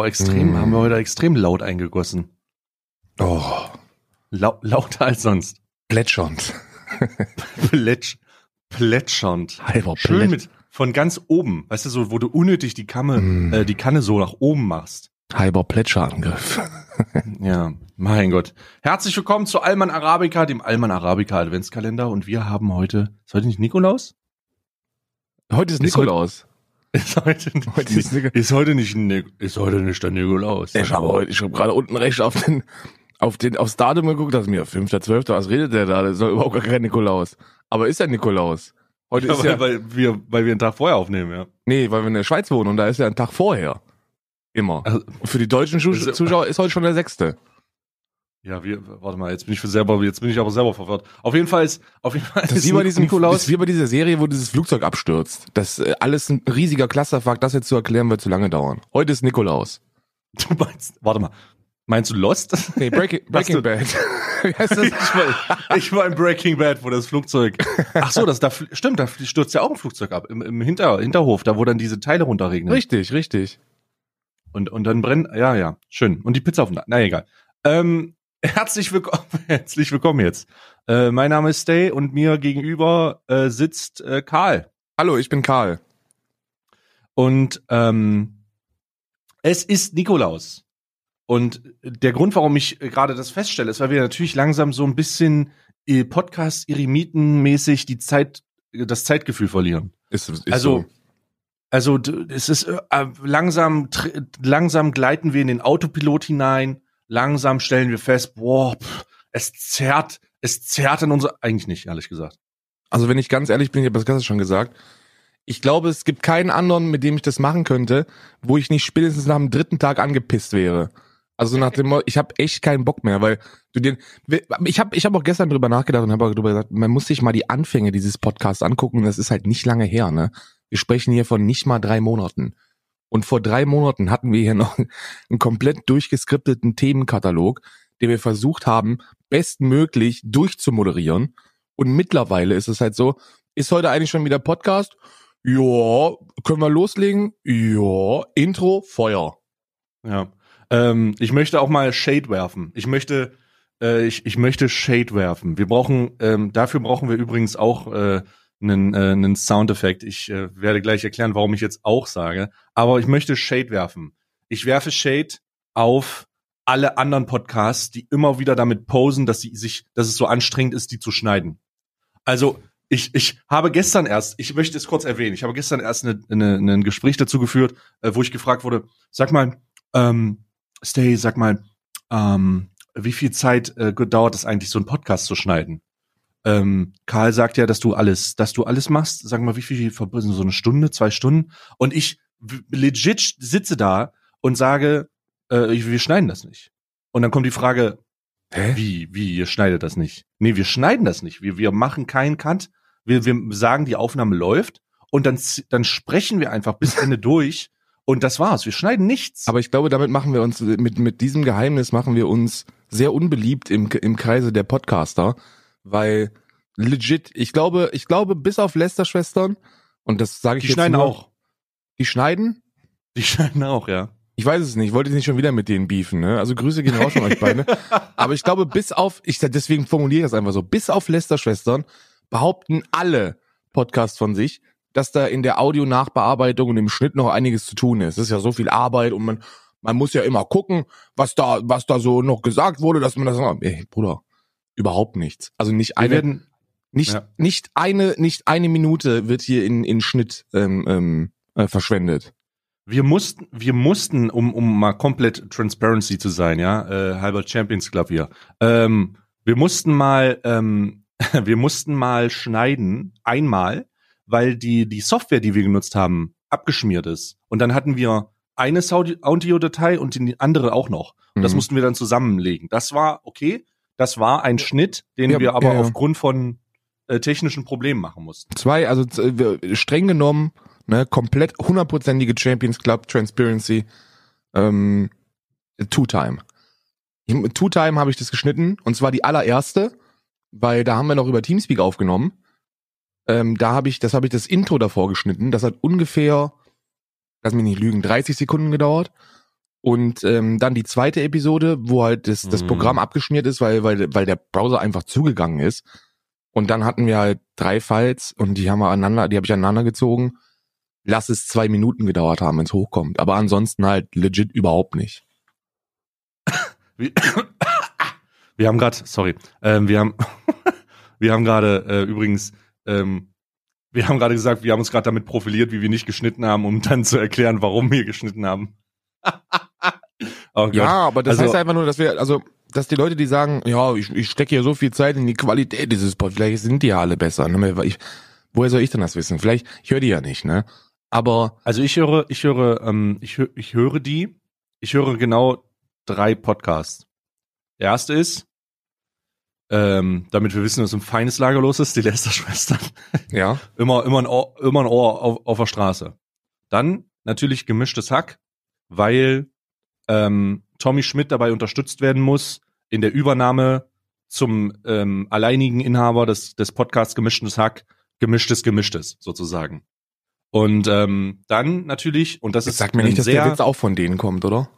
Aber extrem, Mm. haben wir heute extrem laut eingegossen. Oh, Lau lauter als sonst. plätschernd. Plätsch, plätschernd. Halber Schön Plätsch- mit, von ganz oben, weißt du, so, wo du unnötig die Kanne, Mm. äh, die Kanne so nach oben machst. Halber Plätscherangriff. Ja, mein Gott. Herzlich willkommen zu Alman Arabica, dem Alman Arabica Adventskalender. Und wir haben heute, ist heute nicht Nikolaus? Heute Ist Nikolaus. Ist heute, Heute ist ist heute nicht, ist heute nicht der Nikolaus. Ich habe heute, ich habe gerade unten rechts auf den, auf den, aufs Datum geguckt, dass mir 5.12., was redet der da? Das ist doch überhaupt gar kein Nikolaus. Aber ist ja Nikolaus. Heute Ja, ist weil, ja, weil, wir, weil wir einen Tag vorher aufnehmen, ja. nee, weil wir in der Schweiz wohnen und da ist ja ein Tag vorher. Immer. Also, für die deutschen Also- Zuschauer ist heute schon der sechste. Ja, wir, warte mal, jetzt bin ich für selber, jetzt bin ich aber selber verwirrt. Auf jeden Fall ist, auf jeden Fall Das ist wie bei diesem, ist wie bei dieser Serie, wo dieses Flugzeug abstürzt. Das äh, alles ein riesiger Clusterfuck, das jetzt zu erklären wird zu lange dauern. Heute ist Nikolaus. du meinst, warte mal, meinst du Lost? Nee, Breaking, Breaking Bad. wie heißt das? ich, war, ich war in Breaking Bad, wo das Flugzeug. Ach so, das da stimmt, da stürzt ja auch ein Flugzeug ab im, im Hinter, Hinterhof, da wo dann diese Teile runterregnen. Richtig, richtig. Und und dann brennt, ja ja, schön. Und die Pizza auf dem, na egal. Ähm, herzlich willkommen, herzlich willkommen jetzt. Äh, mein Name ist Stay und mir gegenüber äh, sitzt äh, Karl. Hallo, ich bin Karl. Und ähm, es ist Nikolaus. Und der Grund, warum ich gerade das feststelle, ist, weil wir natürlich langsam so ein bisschen äh, Podcast-Eremiten-mäßig die Zeit, das Zeitgefühl verlieren. Ist, ist also, so. also es ist äh, langsam, langsam gleiten wir in den Autopilot hinein. Langsam stellen wir fest, boah, pff, es zerrt, es zerrt in unser, eigentlich nicht, ehrlich gesagt. Also wenn ich ganz ehrlich bin, ich habe das gerade schon gesagt, ich glaube, es gibt keinen anderen, mit dem ich das machen könnte, wo ich nicht spätestens nach dem dritten Tag angepisst wäre. Also nach dem, ich habe echt keinen Bock mehr, weil du den, ich habe, ich habe auch gestern drüber nachgedacht und habe auch drüber gesagt, man muss sich mal die Anfänge dieses Podcasts angucken. Das ist halt nicht lange her, ne? Wir sprechen hier von nicht mal drei Monaten. Und vor drei Monaten hatten wir hier noch einen komplett durchgeskripteten Themenkatalog, den wir versucht haben, bestmöglich durchzumoderieren. Und mittlerweile ist es halt so, ist heute eigentlich schon wieder Podcast? Ja, können wir loslegen? Ja, Intro, Feuer. Ja. Ähm, ich möchte auch mal Shade werfen. Ich möchte, äh, ich, ich möchte Shade werfen. Wir brauchen, ähm, dafür brauchen wir übrigens auch äh, einen, äh, einen Soundeffekt. Ich äh, werde gleich erklären, warum ich jetzt auch sage. Aber ich möchte Shade werfen. Ich werfe Shade auf alle anderen Podcasts, die immer wieder damit posen, dass sie sich, dass es so anstrengend ist, die zu schneiden. Also ich, ich habe gestern erst, ich möchte es kurz erwähnen, ich habe gestern erst eine, eine, ein Gespräch dazu geführt, äh, wo ich gefragt wurde, sag mal, ähm, Stay, sag mal, ähm, wie viel Zeit äh, dauert es eigentlich, so einen Podcast zu schneiden? Ähm, Karl sagt ja, dass du alles, dass du alles machst. Sag mal, wie viel verbringen so eine Stunde, zwei Stunden? Und ich legit sitze da und sage, äh, wir schneiden das nicht. Und dann kommt die Frage, Hä? wie, wie, ihr schneidet das nicht? Nee, wir schneiden das nicht. Wir, wir machen keinen Cut. Wir, wir sagen, die Aufnahme läuft und dann, dann sprechen wir einfach bis Ende durch und das war's. Wir schneiden nichts. Aber ich glaube, damit machen wir uns, mit, mit diesem Geheimnis machen wir uns sehr unbeliebt im, im Kreise der Podcaster, weil legit, ich glaube, ich glaube, bis auf Lester-Schwestern, und das sage ich die jetzt schneiden nur, auch. Die schneiden? Die schneiden auch, ja. Ich weiß es nicht, ich wollte nicht schon wieder mit denen beefen, ne? Also Grüße gehen raus von euch beide. Aber ich glaube, bis auf, ich deswegen formuliere ich das einfach so, bis auf Lester-Schwestern behaupten alle Podcasts von sich, dass da in der Audio-Nachbearbeitung und im Schnitt noch einiges zu tun ist. Das ist ja so viel Arbeit und man, man muss ja immer gucken, was da, was da so noch gesagt wurde, dass man das, ey, Bruder, überhaupt nichts. Also nicht eine, werden, nicht, ja. nicht eine, nicht eine Minute wird hier in, in Schnitt ähm, ähm, äh, verschwendet. wir mussten, wir mussten, um, um mal komplett Transparency zu sein, ja, äh, halber Champions Club hier. Ähm, wir mussten mal, ähm, wir mussten mal schneiden, einmal, weil die, die Software, die wir genutzt haben, abgeschmiert ist. Und dann hatten wir eine Audiodatei und die andere auch noch. Und das Mhm. mussten wir dann zusammenlegen. Das war okay. Das war ein Schnitt, den Ja, wir aber ja, aufgrund von äh, technischen Problemen machen mussten. Zwei, also wir- streng genommen, ne, komplett hundertprozentige Champions Club Transparency, ähm, Two-Time. Im Two-Time habe ich das geschnitten und zwar die allererste, weil da haben wir noch über Teamspeak aufgenommen. Ähm, da habe ich, das habe ich das Intro davor geschnitten. Das hat ungefähr lass mich nicht lügen, 30 Sekunden gedauert. Und ähm, dann die zweite Episode, wo halt das, das Mhm. Programm abgeschmiert ist, weil, weil, weil der Browser einfach zugegangen ist. Und dann hatten wir halt drei Files und die haben wir aneinander, die habe ich aneinander gezogen. Lass es zwei Minuten gedauert haben, wenn es hochkommt. Aber ansonsten halt legit überhaupt nicht. Wir, wir haben gerade, sorry, ähm, wir haben, wir haben gerade äh, übrigens, ähm, wir haben gerade gesagt, wir haben uns gerade damit profiliert, wie wir nicht geschnitten haben, um dann zu erklären, warum wir geschnitten haben. oh. Ja, aber das Also- heißt einfach nur, dass wir, also, dass die Leute, die sagen, ja, ich, ich stecke hier so viel Zeit in die Qualität dieses Pod, vielleicht sind die ja alle besser. Ne? Ich, woher soll ich denn das wissen? Vielleicht, ich höre die ja nicht, ne? Aber Also ich höre, ich höre, ähm, ich, hö- ich höre die, ich höre genau drei Podcasts. Der erste ist, ähm, damit wir wissen, was im feines Lager los ist, die Lester-Schwestern. ja, immer, immer ein Ohr, immer ein Ohr auf, auf der Straße. Dann natürlich gemischtes Hack, weil ähm, Tommy Schmidt dabei unterstützt werden muss in der Übernahme zum ähm, alleinigen Inhaber des, des Podcasts Gemischtes Hack, gemischtes Gemischtes sozusagen. Und ähm, dann natürlich, und das das ist sagt mir nicht, dass sehr, der Witz auch von denen kommt, oder?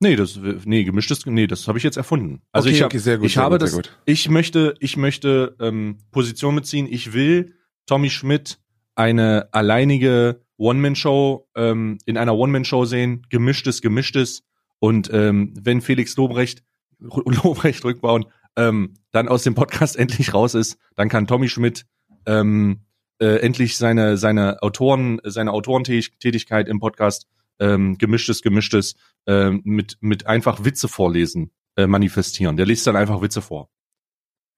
Nee, das nee, gemischtes nee, das habe ich jetzt erfunden. Also okay, ich hab, okay, sehr gut, ich sehr habe gut, das ich möchte ich möchte ähm, Position beziehen. Ich will Tommy Schmidt eine alleinige One-Man-Show ähm, in einer One-Man-Show sehen, gemischtes, gemischtes und ähm, wenn Felix Lobrecht Lobrecht rückbauen, ähm, dann aus dem Podcast endlich raus ist, dann kann Tommy Schmidt ähm, äh, endlich seine seine Autoren seine Autorentätigkeit im Podcast ähm, gemischtes gemischtes ähm, mit mit einfach Witze vorlesen äh, manifestieren. Der liest dann einfach Witze vor.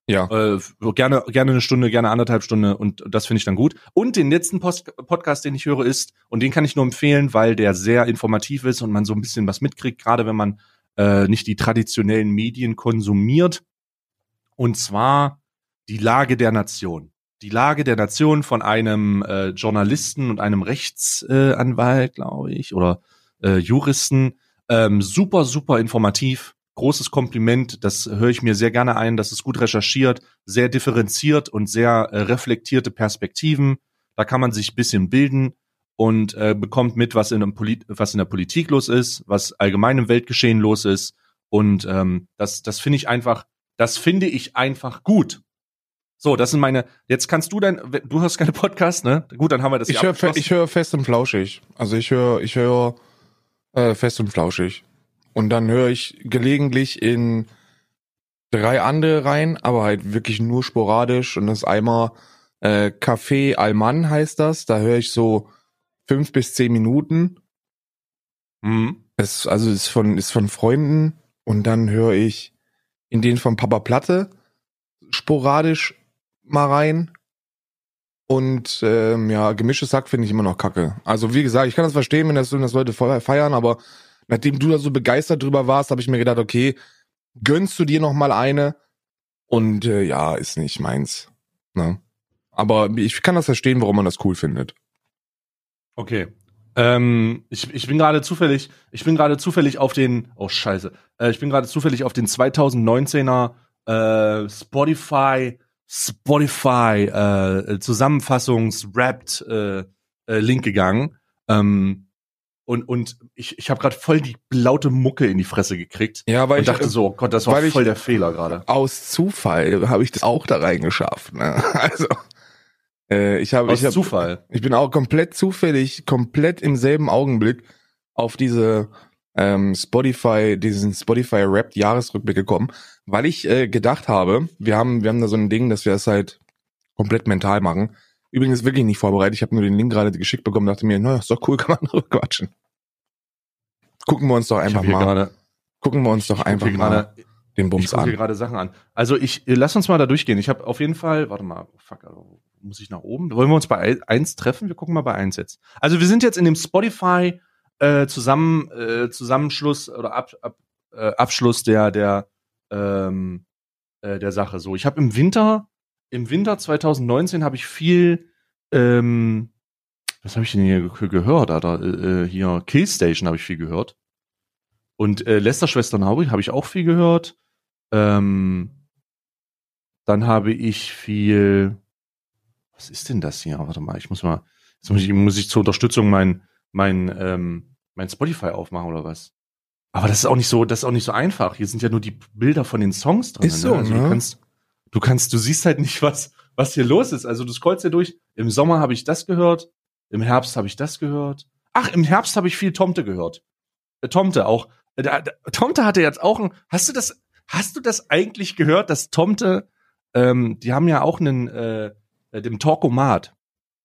Ja. Äh, gerne, gerne eine Stunde, gerne anderthalb Stunde und das finde ich dann gut. Und den letzten Post Podcast, den ich höre, ist, und den kann ich nur empfehlen, weil der sehr informativ ist und man so ein bisschen was mitkriegt, gerade wenn man äh, nicht die traditionellen Medien konsumiert. Und zwar die Lage der Nation. Die Lage der Nation von einem äh, Journalisten und einem Rechtsanwalt, äh, glaube ich, oder äh, Juristen. Ähm, super, super informativ großes Kompliment. Das höre ich mir sehr gerne ein. Das ist gut recherchiert, sehr differenziert und sehr äh, reflektierte Perspektiven. Da kann man sich bisschen bilden und äh, bekommt mit, was in, einem Polit was in der Politik los ist, was allgemein im Weltgeschehen los ist. Und ähm, das, das finde ich einfach, das finde ich einfach gut. So, das sind meine. Jetzt kannst du dein, du hast keine Podcast, ne? Gut, dann haben wir das Ich höre fe ich hör fest und flauschig. Also ich höre ich höre äh, fest und flauschig. Und dann höre ich gelegentlich in drei andere rein, aber halt wirklich nur sporadisch. Und das ist einmal äh, Café Alman heißt das. Da höre ich so fünf bis zehn Minuten. Mhm. Es, also ist von, ist von Freunden. Und dann höre ich in den von Papa Platte sporadisch mal rein. Und ähm, ja, gemischtes Sack finde ich immer noch kacke. Also wie gesagt, ich kann das verstehen, wenn das, wenn das Leute voll feiern, aber nachdem du da so begeistert drüber warst, habe ich mir gedacht, okay, gönnst du dir noch mal eine? Und äh, ja, ist nicht meins. Ne? Aber ich kann das verstehen, warum man das cool findet. Okay. Ähm, ich, ich bin gerade zufällig, ich bin gerade zufällig auf den, oh Scheiße, äh, ich bin gerade zufällig auf den 2019er äh, Spotify, Spotify äh, Zusammenfassungs-Wrapped äh, äh, Link gegangen. Ähm, und und ich, ich habe gerade voll die laute Mucke in die Fresse gekriegt Ja, weil und ich dachte so, oh Gott, das war voll der Fehler gerade. aus Zufall habe ich das auch da reingeschafft. Ne? Also äh, ich habe Aus ich hab, Zufall. Ich bin auch komplett zufällig, komplett im selben Augenblick auf diese ähm, Spotify, diesen Spotify Rap Jahresrückblick gekommen, weil ich äh, gedacht habe, wir haben, wir haben da so ein Ding, dass wir das halt komplett mental machen. Übrigens wirklich nicht vorbereitet. Ich habe nur den Link gerade geschickt bekommen, dachte mir, naja, ist doch cool, kann man drüber quatschen. Gucken wir uns doch Ich einfach mal, gerade gucken wir uns doch ich einfach mal gerade den Ich Bums hier an. gerade Sachen an. Also ich, lass uns mal da durchgehen. Ich habe auf jeden Fall, warte mal, oh fuck, also, muss ich nach oben? Wollen wir uns bei eins treffen? Wir gucken mal bei eins jetzt. Also wir sind jetzt in dem Spotify äh, zusammen äh, Zusammenschluss oder Ab, Ab, äh, Abschluss der der ähm, äh, der Sache. So, ich habe im Winter im Winter 2019 habe ich viel ähm, was habe ich denn hier ge- gehört? Alter? Äh, äh, hier Killstation habe ich viel gehört. Und äh, Lester Schwestern habe ich auch viel gehört. Ähm, dann habe ich viel. Was ist denn das hier? Warte mal, ich muss mal. Jetzt muss ich, muss ich zur Unterstützung mein, mein, ähm, mein Spotify aufmachen oder was. Aber das ist auch nicht so, das ist auch nicht so einfach. Hier sind ja nur die Bilder von den Songs drin. Ist so, also ne? Du kannst, du kannst, du siehst halt nicht, was, was hier los ist. Also du scrollst ja durch. Im Sommer habe ich das gehört. Im Herbst habe ich das gehört. Ach, im Herbst habe ich viel Tomte gehört. Äh, Tomte auch. Äh, da- da- Tomte hatte jetzt auch ein. Hast du das? Hast du das eigentlich gehört, dass Tomte? Ähm, die haben ja auch einen äh, äh, dem Talkomat.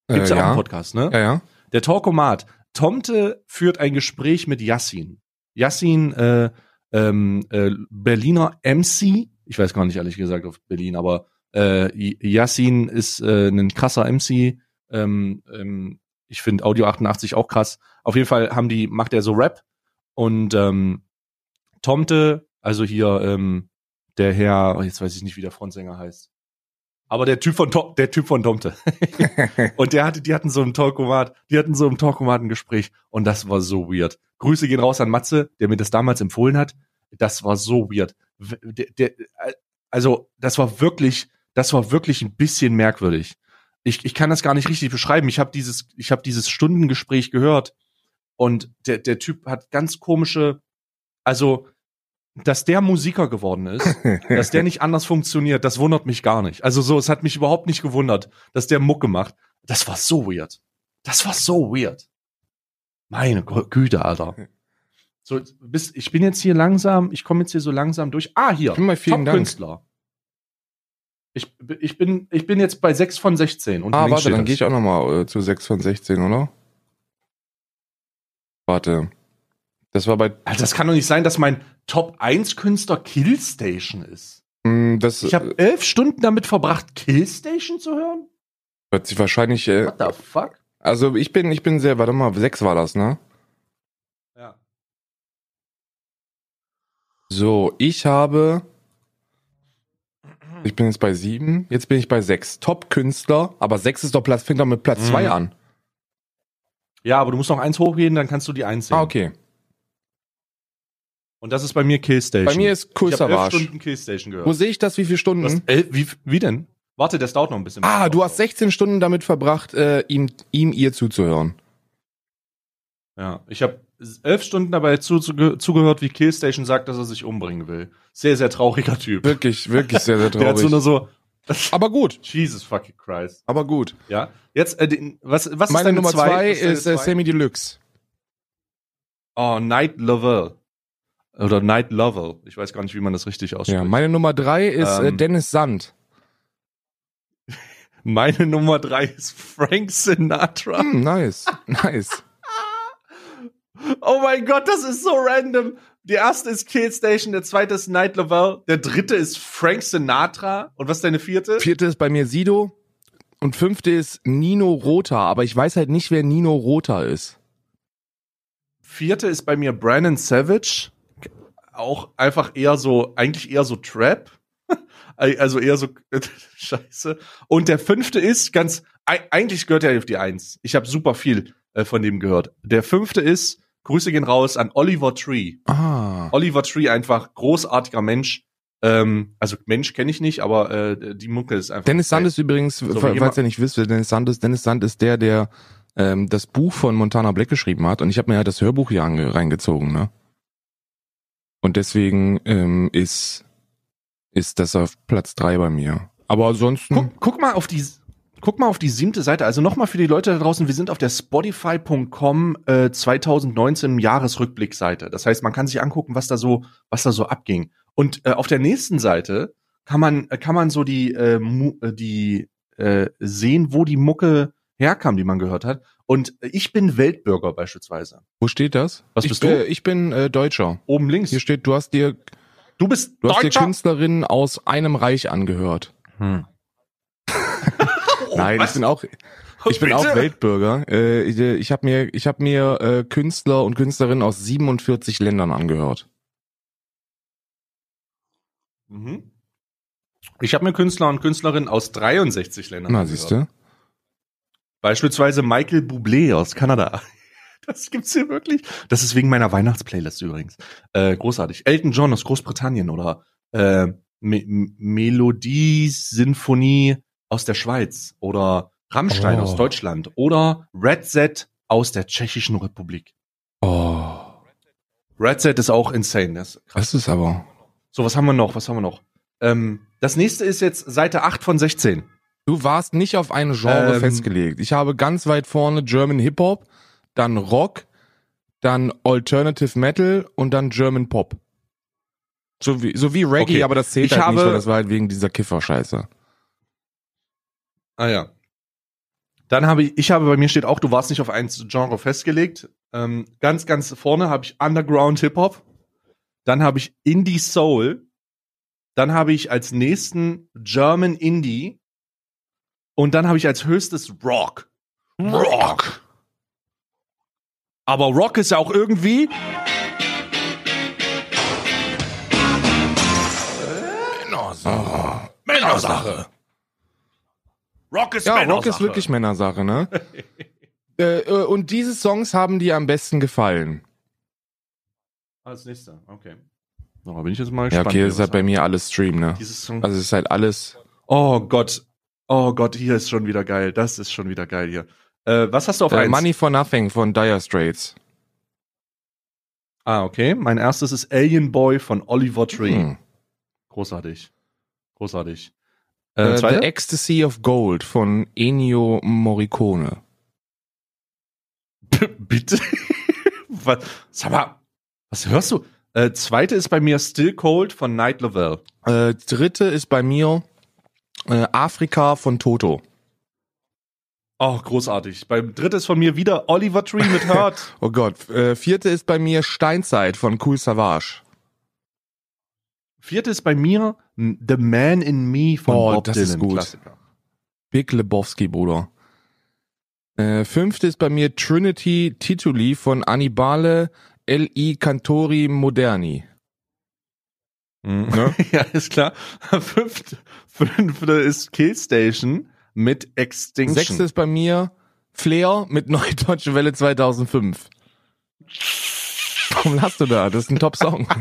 Gibt's Äh, ja, auch ja. einen Podcast, ne? Ja, ja. Der Talkomat. Tomte führt ein Gespräch mit Yassin. Yassin, äh, ähm, äh, Berliner MC. Ich weiß gar nicht ehrlich gesagt auf Berlin, aber äh, Yassin ist äh, ein krasser MC. Ähm, ähm, ich finde Audio 88 auch krass. Auf jeden Fall haben die, macht er so Rap und ähm, Tomte, also hier ähm, der Herr, oh, jetzt weiß ich nicht, wie der Frontsänger heißt. Aber der Typ von Tom, der Typ von Tomte. und der hatte, die hatten so ein Talkomat, die hatten so im Talkomat ein Gespräch und das war so weird. Grüße gehen raus an Matze, der mir das damals empfohlen hat. Das war so weird. Der, der, also, das war wirklich, das war wirklich ein bisschen merkwürdig. Ich, ich kann das gar nicht richtig beschreiben. Ich habe dieses, ich habe dieses Stundengespräch gehört und der, der Typ hat ganz komische, also, dass der Musiker geworden ist, dass der nicht anders funktioniert, das wundert mich gar nicht. Also so, es hat mich überhaupt nicht gewundert, dass der Mucke macht. Das war so weird. Das war so weird. Meine Gü- Güte, Alter. So, bis, ich bin jetzt hier langsam, ich komme jetzt hier so langsam durch. Ah, hier. Schon mal vielen Dank. Top-Künstler. Ich, ich, bin, ich bin jetzt bei 6 von 16. Und Ah, warte, dann gehe ich auch nochmal äh, zu 6 von 16, oder? Warte. Das war bei. Alter, das kann doch nicht sein, dass mein Top 1 Künstler Killstation ist. Mh, das Ich habe elf Stunden damit verbracht, Killstation zu hören? hört sich wahrscheinlich. Äh, What the fuck? also ich bin, ich bin sehr, warte mal, 6 war das, ne? So, ich habe. Ich bin jetzt bei 7, jetzt bin ich bei 6. Top-Künstler, aber 6 ist doch Platz, fängt doch mit Platz Mhm. 2 an. Ja, aber du musst noch eins hochgehen, dann kannst du die eins sehen. Ah, okay. Und das ist bei mir Killstation. Bei mir ist Cool ich habe Savage. Stunden Killstation gehört. Wo sehe ich das? Wie viele hast Stunden? elf, wie, wie denn? Warte, das dauert noch ein bisschen. Ah, du hast 16 Stunden damit verbracht, äh, ihm, ihm, ihr zuzuhören. Ja, ich habe elf Stunden dabei zu, zu, zugehört, wie Killstation sagt, dass er sich umbringen will. Sehr, sehr trauriger Typ. Wirklich, wirklich sehr, sehr Der hat so traurig. nur so. Aber gut, Jesus fucking Christ. aber gut. Ja. Jetzt, äh, den, was, was ist Meine deine Nummer zwei? 2 Was deine ist äh, zwei? Sammy Deluxe. Oh, Night Lover. Oder Night Lover. Ich weiß gar nicht, wie man das richtig ausspricht. Ja, meine Nummer 3 ist äh, Ähm. Dennis Sand. Meine Nummer drei ist Frank Sinatra. Hm, nice, nice. Oh mein Gott, das ist so random. Die erste ist Killstation, der zweite ist Night Lovell, der dritte ist Frank Sinatra. Und was ist deine vierte? Vierte ist bei mir Sido und fünfte ist Nino Rota, aber ich weiß halt nicht, wer Nino Rota ist. Vierte ist bei mir Brandon Savage. Auch einfach eher so, eigentlich eher so Trap. Also eher so Scheiße. Und der fünfte ist ganz, ei- eigentlich gehört er auf die Eins. Ich habe super viel äh, von dem gehört. Der fünfte ist, Grüße gehen raus an Oliver Tree. Ah. Oliver Tree einfach großartiger Mensch. Ähm, also Mensch kenne ich nicht, aber äh, die Mucke ist einfach. Dennis Sand ist übrigens, So, falls ihr nicht wisst, Dennis Sand ist, Dennis Sand ist der, der ähm, das Buch von Montana Black geschrieben hat und ich habe mir ja das Hörbuch hier reingezogen, ne? Und deswegen ähm, ist ist das auf Platz drei bei mir. Aber ansonsten Guck, guck mal auf die. Guck mal auf die siebte Seite. Also nochmal für die Leute da draußen, wir sind auf der Spotify.com äh, 2019 Jahresrückblickseite. Das heißt, man kann sich angucken, was da so, was da so abging. Und äh, auf der nächsten Seite kann man, äh, kann man so die, äh, Mu äh, die äh, sehen, wo die Mucke herkam, die man gehört hat. Und ich bin Weltbürger beispielsweise. wo steht das? Was ich, bist du? Äh, ich bin äh, Deutscher. Oben links. Hier steht, du hast dir du bist du hast dir Deutscher. Künstlerinnen aus einem Reich angehört. Hm. Nein, ich bin auch ich bin auch Weltbürger. Äh, ich ich habe mir ich habe mir äh, Künstler und Künstlerinnen aus 47 Ländern angehört. Mhm. Ich habe mir Künstler und Künstlerinnen aus 63 Ländern Na, angehört. siehst du? Beispielsweise Michael Bublé aus Kanada. Das gibt's hier wirklich. Das ist wegen meiner Weihnachtsplaylist übrigens. Äh, großartig. Elton John aus Großbritannien oder äh, Me Melodie Sinfonie aus der Schweiz oder Rammstein Oh. aus Deutschland oder Red Z aus der Tschechischen Republik. Oh, Red Set ist auch insane. Das ist krass. das ist aber. So, was haben wir noch? Was haben wir noch? Ähm, das nächste ist jetzt Seite 8 von 16. Du warst nicht auf ein Genre Ähm. festgelegt. Ich habe ganz weit vorne German Hip Hop, dann Rock, dann Alternative Metal und dann German Pop. So wie, so wie Reggae, Okay. aber das zählt Ich halt nicht, habe- weil das war halt wegen dieser Kiffer-Scheiße. Ah ja. Dann habe ich, ich habe bei mir steht auch, du warst nicht auf ein Genre festgelegt. Ähm, ganz, ganz vorne habe ich Underground Hip Hop. Dann habe ich Indie Soul. Dann habe ich als nächsten German Indie. Und dann habe ich als höchstes Rock. Rock. Aber Rock ist ja auch irgendwie. Männersache. Männersache. Rock ist Ja, Rock Männersache. ist wirklich Männersache, ne? äh, äh, und diese Songs haben dir am besten gefallen. Als nächster, okay. Da bin ich jetzt mal Ja, gespannt. okay, wer das ist halt bei mir alles Stream, ne? Also es ist halt alles. Oh Gott. Oh Gott, hier ist schon wieder geil. Das ist schon wieder geil hier. Äh, was hast du auf Äh, eins? Money for Nothing von Dire Straits. Ah, okay. Mein erstes ist Alien Boy von Oliver Tree. Hm. Großartig. Großartig. Äh, Äh, The zweite? Ecstasy of Gold von Ennio Morricone. Bitte? was, sag mal, was hörst du? Äh, zweite ist bei mir Still Cold von Night Level. Äh, dritte ist bei mir äh, Afrika von Toto. Oh, großartig. Beim dritten ist von mir wieder Oliver Tree mit Hurt. Oh Gott. Äh, vierte ist bei mir Steinzeit von Cool Savage. Vierte ist bei mir The Man in Me von Oh, Bob das Dylan. ist gut. Klassiker. Big Lebowski, Bruder. Äh, fünfte ist bei mir Trinity Tituli von Annibale L.I. Cantori Moderni. Mhm. Ne? ja, ist klar. Fünfte, fünfte ist Killstation mit Extinction. Sechste ist bei mir Flair mit Neue Deutsche Welle 2005. Warum lachst du da? Das ist ein Top-Song.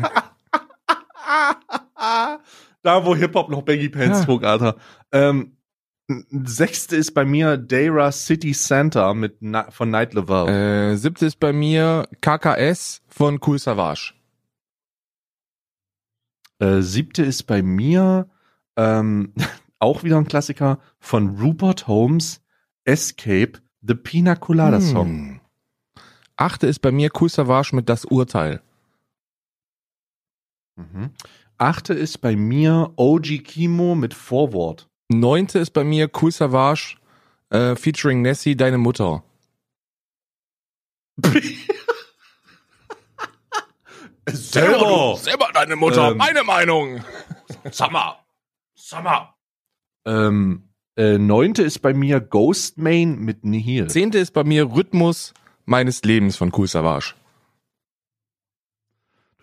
da, wo Hip-Hop noch Baggy Pants Ja. trug, Alter. Ähm, sechste ist bei mir Dara City Center mit von Night Level. äh, siebte ist bei mir KKS von Cool Savage. Äh, siebte ist bei mir ähm, auch wieder ein Klassiker von Rupert Holmes, Escape, The Pina Colada Song. Hm. Achte ist bei mir Cool Savage mit Das Urteil. Mhm. Achte ist bei mir OG Kimo mit Forward. Neunte ist bei mir Cool Savage äh, featuring Nessie, deine Mutter. Selber! selber deine Mutter, Ähm. meine Meinung. Summer! Summer! Ähm, äh, neunte ist bei mir Ghostmain mit Nihil. Zehnte ist bei mir Rhythmus meines Lebens von Cool Savage.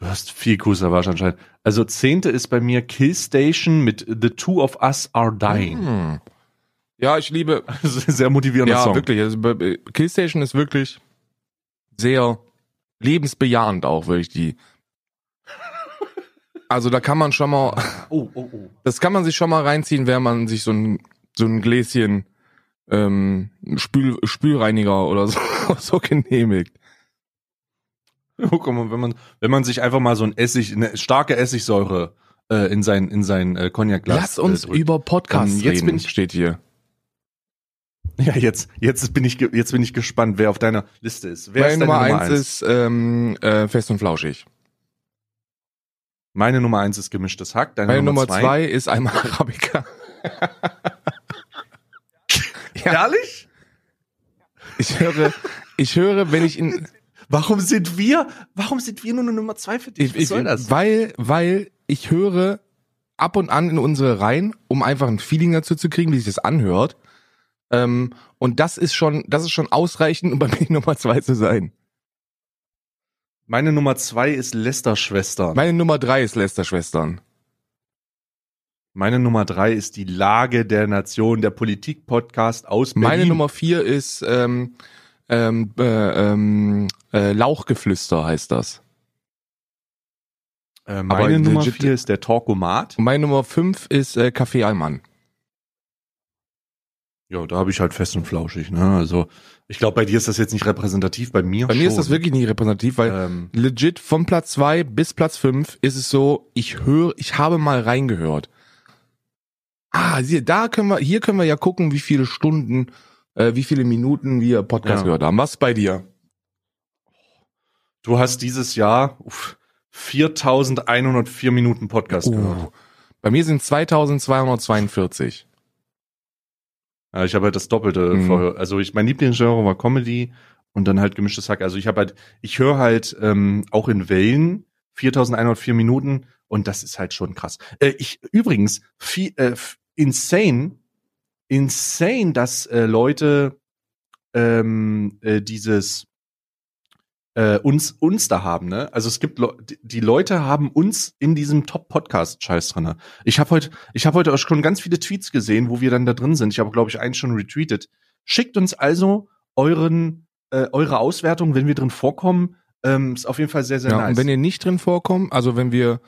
Du hast viel Savage anscheinend. Also zehnte ist bei mir Killstation mit The Two of Us Are Dying. Hm. Ja, ich liebe. Sehr motivierender Ja, Song. wirklich. Also, bei- Killstation ist wirklich sehr lebensbejahend auch, wirklich die. Also da kann man schon mal, Oh, oh, oh. das kann man sich schon mal reinziehen, wenn man sich so ein so ein Gläschen ähm, Spül, Spülreiniger oder so, so genehmigt. Oh, guck mal, wenn man, wenn man sich einfach mal so ein Essig, eine starke Essigsäure äh, in sein, in sein äh, Cognac-Glas Lass uns äh, drückt. über Podcasts Ähm, jetzt reden, bin ich- steht hier. Ja, jetzt, jetzt bin ich, jetzt bin ich gespannt, wer auf deiner Liste ist. Wer Meine ist Nummer, Nummer eins ist ähm, äh, Fest und Flauschig. Meine Nummer eins ist gemischtes Hack. Deine Meine Nummer, Nummer zwei ist einmal Arabica. ja, Ehrlich? ich höre, ich höre, wenn ich in, Warum sind wir, warum sind wir nur eine Nummer zwei für dich? ich, Was ich, soll das? weil, weil ich höre ab und an in unsere Reihen, um einfach ein Feeling dazu zu kriegen, wie sich das anhört. Ähm, und das ist schon, das ist schon ausreichend, um bei mir Nummer zwei zu sein. Meine Nummer zwei ist Lester Schwestern. Meine Nummer drei ist Lester Schwestern. Meine Nummer drei ist die Lage der Nation, der Politik-Podcast aus Berlin. Meine Nummer vier ist ähm, ähm, äh, ähm, äh, Lauchgeflüster heißt das. äh, meine aber Nummer legit- vier ist der Talkomat. Meine Nummer fünf ist äh, Café Allmann. Ja, da habe ich halt fest und flauschig. Ne? Also ich glaube, bei dir ist das jetzt nicht repräsentativ, bei mir Bei schon. mir ist das wirklich nicht repräsentativ, weil Ähm, legit von Platz zwei bis Platz fünf ist es so, ich höre, ich habe mal reingehört. Ah, siehe, da können wir, hier können wir ja gucken, wie viele Stunden, äh, wie viele Minuten wir Podcast Ja. gehört haben. Was bei dir? du hast dieses Jahr uff, 4104 Minuten Podcast gehört. Uh, bei mir sind 2242. Ja, ich habe halt das Doppelte Mhm. vorher. Also ich mein Lieblingsgenre war Comedy und dann halt gemischtes Hack. Also ich habe halt, ich höre halt ähm, auch in Wellen 4104 Minuten und das ist halt schon krass. Äh, ich übrigens viel, äh, insane, insane, dass äh, Leute ähm, äh, dieses äh, uns uns da haben, ne? Also es gibt Le die- Leute haben uns in diesem Top Podcast Scheiß drinne. Ich habe heute ich habe heute auch schon ganz viele Tweets gesehen, wo wir dann da drin sind. Ich habe glaube ich einen schon retweetet. Schickt uns also euren äh, eure Auswertung, wenn wir drin vorkommen. Ähm, ist auf jeden Fall sehr sehr Ja, nice. und wenn ihr nicht drin vorkommt, also wenn wir,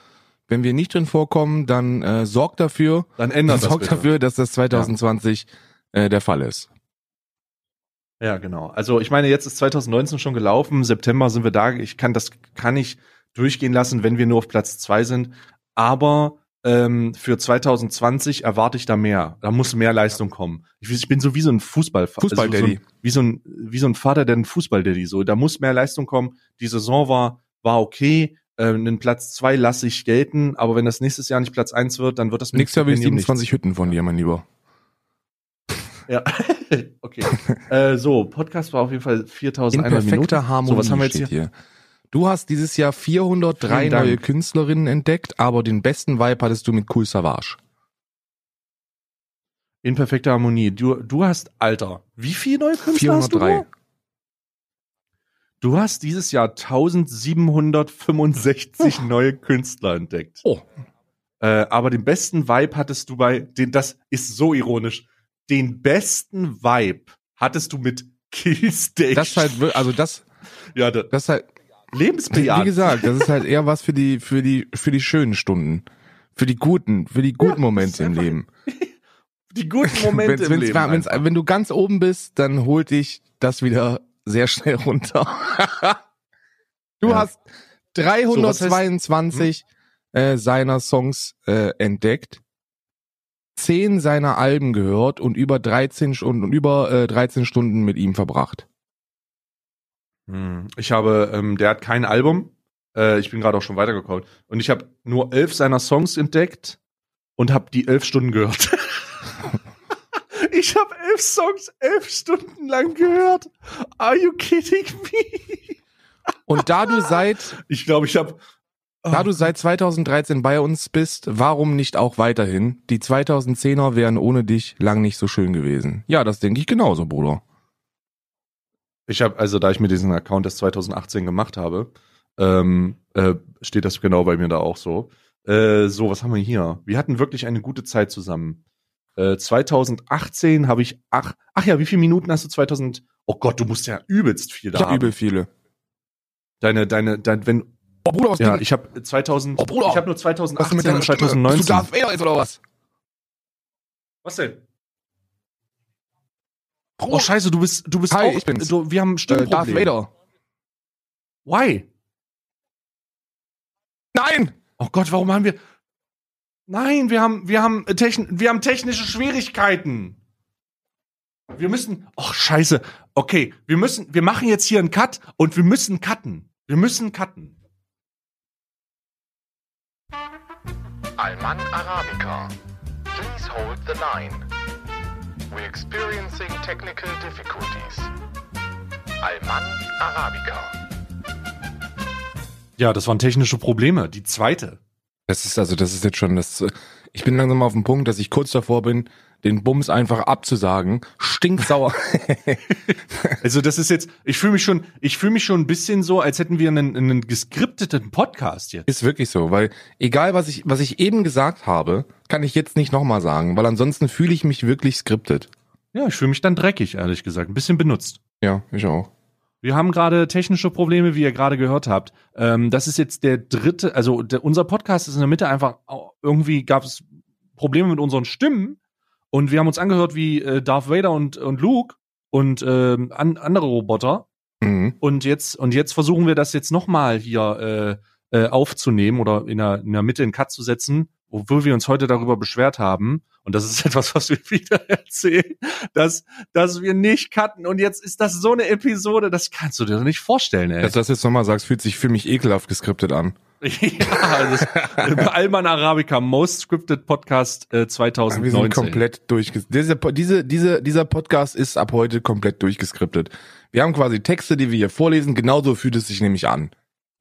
wenn wir nicht drin vorkommen, dann äh, sorgt dafür, dann ändert das sorgt bitte. dafür, dass das 2020 äh, der Fall ist. Ja, genau. Also ich meine, jetzt ist 2019 schon gelaufen, September sind wir da. Ich kann das kann ich durchgehen lassen, wenn wir nur auf Platz zwei sind. Aber ähm, für 2020 erwarte ich da mehr. Da muss mehr Leistung kommen. Ich, ich bin so wie so ein Fußball, Fußball-Daddy. so, ein- wie so ein wie so ein Vater, der ein Fußball-Daddy. So, da muss mehr Leistung kommen. Die Saison war war okay. Äh, einen Platz zwei lasse ich gelten, aber wenn das nächstes Jahr nicht Platz eins wird, dann wird das mit Nächstes Jahr will ich Stipendium 27 Hütten von dir, mein Lieber. ja, okay. äh, so, Podcast war auf jeden Fall In 4100 Minuten. perfekter Harmonie So, was haben wir jetzt hier? hier. Du hast dieses Jahr 403 Vielen Dank. neue Künstlerinnen entdeckt, aber den besten Vibe hattest du mit Cool Savage. In perfekter Harmonie. Du, du hast, Alter, wie viele neue Künstler hast du? 403. Du hast dieses Jahr 1765 neue Künstler entdeckt. Oh. Äh, aber den besten Vibe hattest du bei, den, das ist so ironisch, den besten Vibe hattest du mit Killstage. Das ist halt, also das, ja, da, das ist halt, lebensbejahend. wie gesagt, das ist halt eher was für die, für die, für die schönen Stunden. Für die guten, für die guten Ja, Momente im Leben. die guten Momente Wenn's- im wenn's- Leben. wenn's- wenn du ganz oben bist, dann holt dich das wieder sehr schnell runter. du Ja. hast So, was heißt- 322 äh, seiner Songs äh, entdeckt, zehn seiner Alben gehört und über 13 Stunden und über äh, 13 Stunden mit ihm verbracht. Hm, Ich habe, ähm, der hat kein Album. Äh, ich bin gerade auch schon weitergekommen. Und ich habe nur elf seiner Songs entdeckt und habe die elf Stunden gehört. ich habe elf Songs elf Stunden lang gehört. Are you kidding me? Und da du seit Ich glaube, ich habe. Da du seit 2013 bei uns bist, warum nicht auch weiterhin? Die 2010er wären ohne dich lang nicht so schön gewesen. Ja, das denke ich genauso, Bruder. Ich habe, also da ich mir diesen Account erst 2018 gemacht habe, ähm, äh, steht das genau bei mir da auch so. Äh, so, was haben wir hier? Wir hatten wirklich eine gute Zeit zusammen. Äh, 2018 habe ich, ach, ach ja, wie viele Minuten hast du 2000? Oh Gott, du musst ja übelst viel da Ich hab haben. übel viele. Deine, deine, dein, wenn, Oh, Bruder, was ja, ich habe 2000, Oh, Bruder. ich habe nur was 2018 mit und Stimme? Bist du 2019. Darth Vader jetzt oder was? Was denn? Bruder, Oh Scheiße, du bist, du bist Hi, auch, ich bin's. Du, wir haben äh, Darth Stimmproblem. Vader. Why? Nein! Oh Gott, warum haben wir? Nein, wir haben, wir haben, äh, techn wir haben technische Schwierigkeiten. Wir müssen. Oh Scheiße. Okay, wir müssen, wir machen jetzt hier einen Cut und wir müssen cutten. Wir müssen cutten. Alman Arabica. Please hold the line. We're experiencing technical difficulties. Alman Arabica. Ja, das waren technische Probleme. Die zweite. Das ist also, das ist jetzt schon das. Ich bin langsam auf dem Punkt, dass ich kurz davor bin, den Bums einfach abzusagen. Stinksauer. Also das ist jetzt. Ich fühle mich schon. Ich fühle mich schon ein bisschen so, als hätten wir einen, einen geskripteten Podcast jetzt. Ist wirklich so, weil egal was ich, was ich eben gesagt habe, kann ich jetzt nicht nochmal sagen, weil ansonsten fühle ich mich wirklich skriptet. Ja, ich fühle mich dann dreckig, ehrlich gesagt. Ein bisschen benutzt. Ja, ich auch. Wir haben gerade technische Probleme, wie ihr gerade gehört habt. Ähm, das ist jetzt der dritte, also der, unser Podcast ist in der Mitte einfach irgendwie gab es Probleme mit unseren Stimmen Und wir haben uns angehört wie äh, Darth Vader und, und Luke und ähm, an, andere Roboter. Mhm. Und jetzt, und jetzt versuchen wir das jetzt nochmal hier äh, äh, aufzunehmen oder in der, in der Mitte einen Cut zu setzen, obwohl wir uns heute darüber beschwert haben. Und das ist etwas, was wir wieder erzählen, dass, dass wir nicht cutten. Und jetzt ist das so eine Episode, das kannst du dir doch nicht vorstellen, ey. Dass du das jetzt nochmal sagst, fühlt sich für mich ekelhaft geskriptet an. ja, das, Alman Arabica, Most Scripted Podcast äh, Wir 2019. sind komplett durchgeskriptet. Diese, diese, diese, dieser Podcast ist ab heute komplett durchgeskriptet. Wir haben quasi Texte, die wir hier vorlesen. Genauso fühlt es sich nämlich an.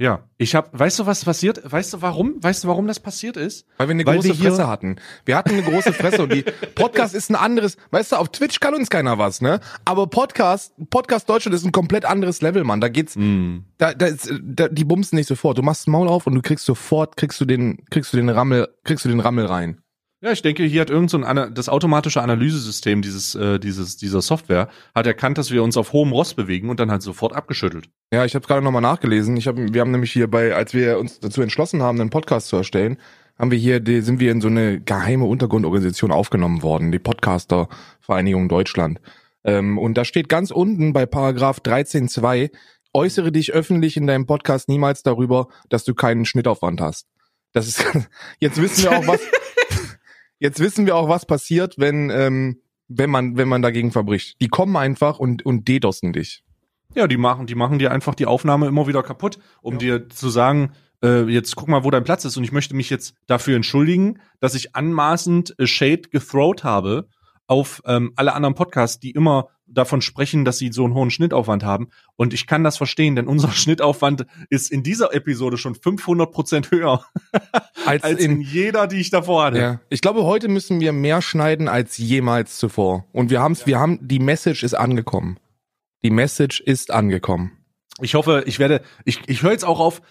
Ja, ich hab, weißt du, was passiert? Weißt du, warum? Weißt du, warum das passiert ist? Weil wir eine Weil große wir Fresse hatten. Wir hatten eine große Fresse und die Podcast ist ein anderes, weißt du, auf Twitch kann uns keiner was, ne? Aber Podcast, Podcast Deutschland ist ein komplett anderes Level, Mann. Da geht's, Hm. da, da, ist, da die bumsen nicht sofort. Du machst das Maul auf und du kriegst sofort, kriegst du den, kriegst du den Rammel, kriegst du den Rammel rein. Ja, ich denke, hier hat irgend so ein das automatische Analysesystem dieses äh, dieses dieser Software hat erkannt, dass wir uns auf hohem Ross bewegen und dann halt sofort abgeschüttelt. Ja, ich habe gerade nochmal nachgelesen. Ich hab, wir haben nämlich hier bei, als wir uns dazu entschlossen haben, einen Podcast zu erstellen, haben wir hier, die, sind wir in so eine geheime Untergrundorganisation aufgenommen worden, die Podcaster Vereinigung Deutschland. Ähm, und da steht ganz unten bei Paragraph 13.2, äußere dich öffentlich in deinem Podcast niemals darüber, dass du keinen Schnittaufwand hast. Das ist, jetzt wissen wir auch was, jetzt wissen wir auch, was passiert, wenn, ähm, wenn man, wenn man dagegen verbricht. Die kommen einfach und, und dedossen dich. Ja, die machen die machen dir einfach die Aufnahme immer wieder kaputt, um dir zu sagen, äh, jetzt guck mal, wo dein Platz ist und ich möchte mich jetzt dafür entschuldigen, dass ich anmaßend äh, Shade gethrowt habe auf ähm, alle anderen Podcasts, die immer davon sprechen, dass sie so einen hohen Schnittaufwand haben. Und ich kann das verstehen, denn unser Schnittaufwand ist in dieser Episode schon 500 Prozent höher Als, als in jeder, die ich davor hatte. Ja, ich glaube, heute müssen wir mehr schneiden als jemals zuvor. Und wir haben's, wir haben, die Message ist angekommen. Die Message ist angekommen. Ich hoffe, ich werde, ich, ich höre jetzt auch auf,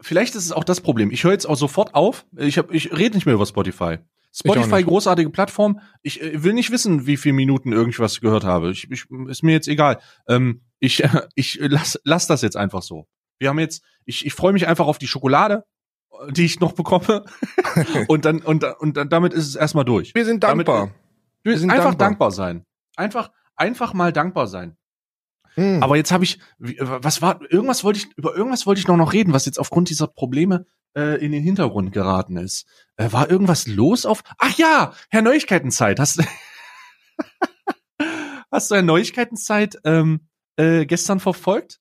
vielleicht ist es auch das Problem, ich höre jetzt auch sofort auf, ich, hab, ich rede nicht mehr über Spotify. Spotify, großartige Plattform. Ich äh, will nicht wissen, wie viele Minuten irgendwas gehört habe. Ich, ich, ist mir jetzt egal. Ähm, ich ich lass, lass das jetzt einfach so. Wir haben jetzt, ich, ich freue mich einfach auf die Schokolade, äh, die ich noch bekomme. und dann und, und dann, damit ist es erstmal durch. Wir sind Damit- dankbar. Wir sind einfach dankbar. dankbar sein. Einfach, einfach mal dankbar sein. Hm. Aber jetzt habe ich, wie- was war, irgendwas wollte ich, über irgendwas wollte ich noch noch reden, was jetzt aufgrund dieser Probleme äh, in den Hintergrund geraten ist. Äh, war irgendwas los auf, ach ja, Herr Neuigkeitenzeit, hast, hast du Herr Neuigkeitenzeit ähm, äh, gestern verfolgt?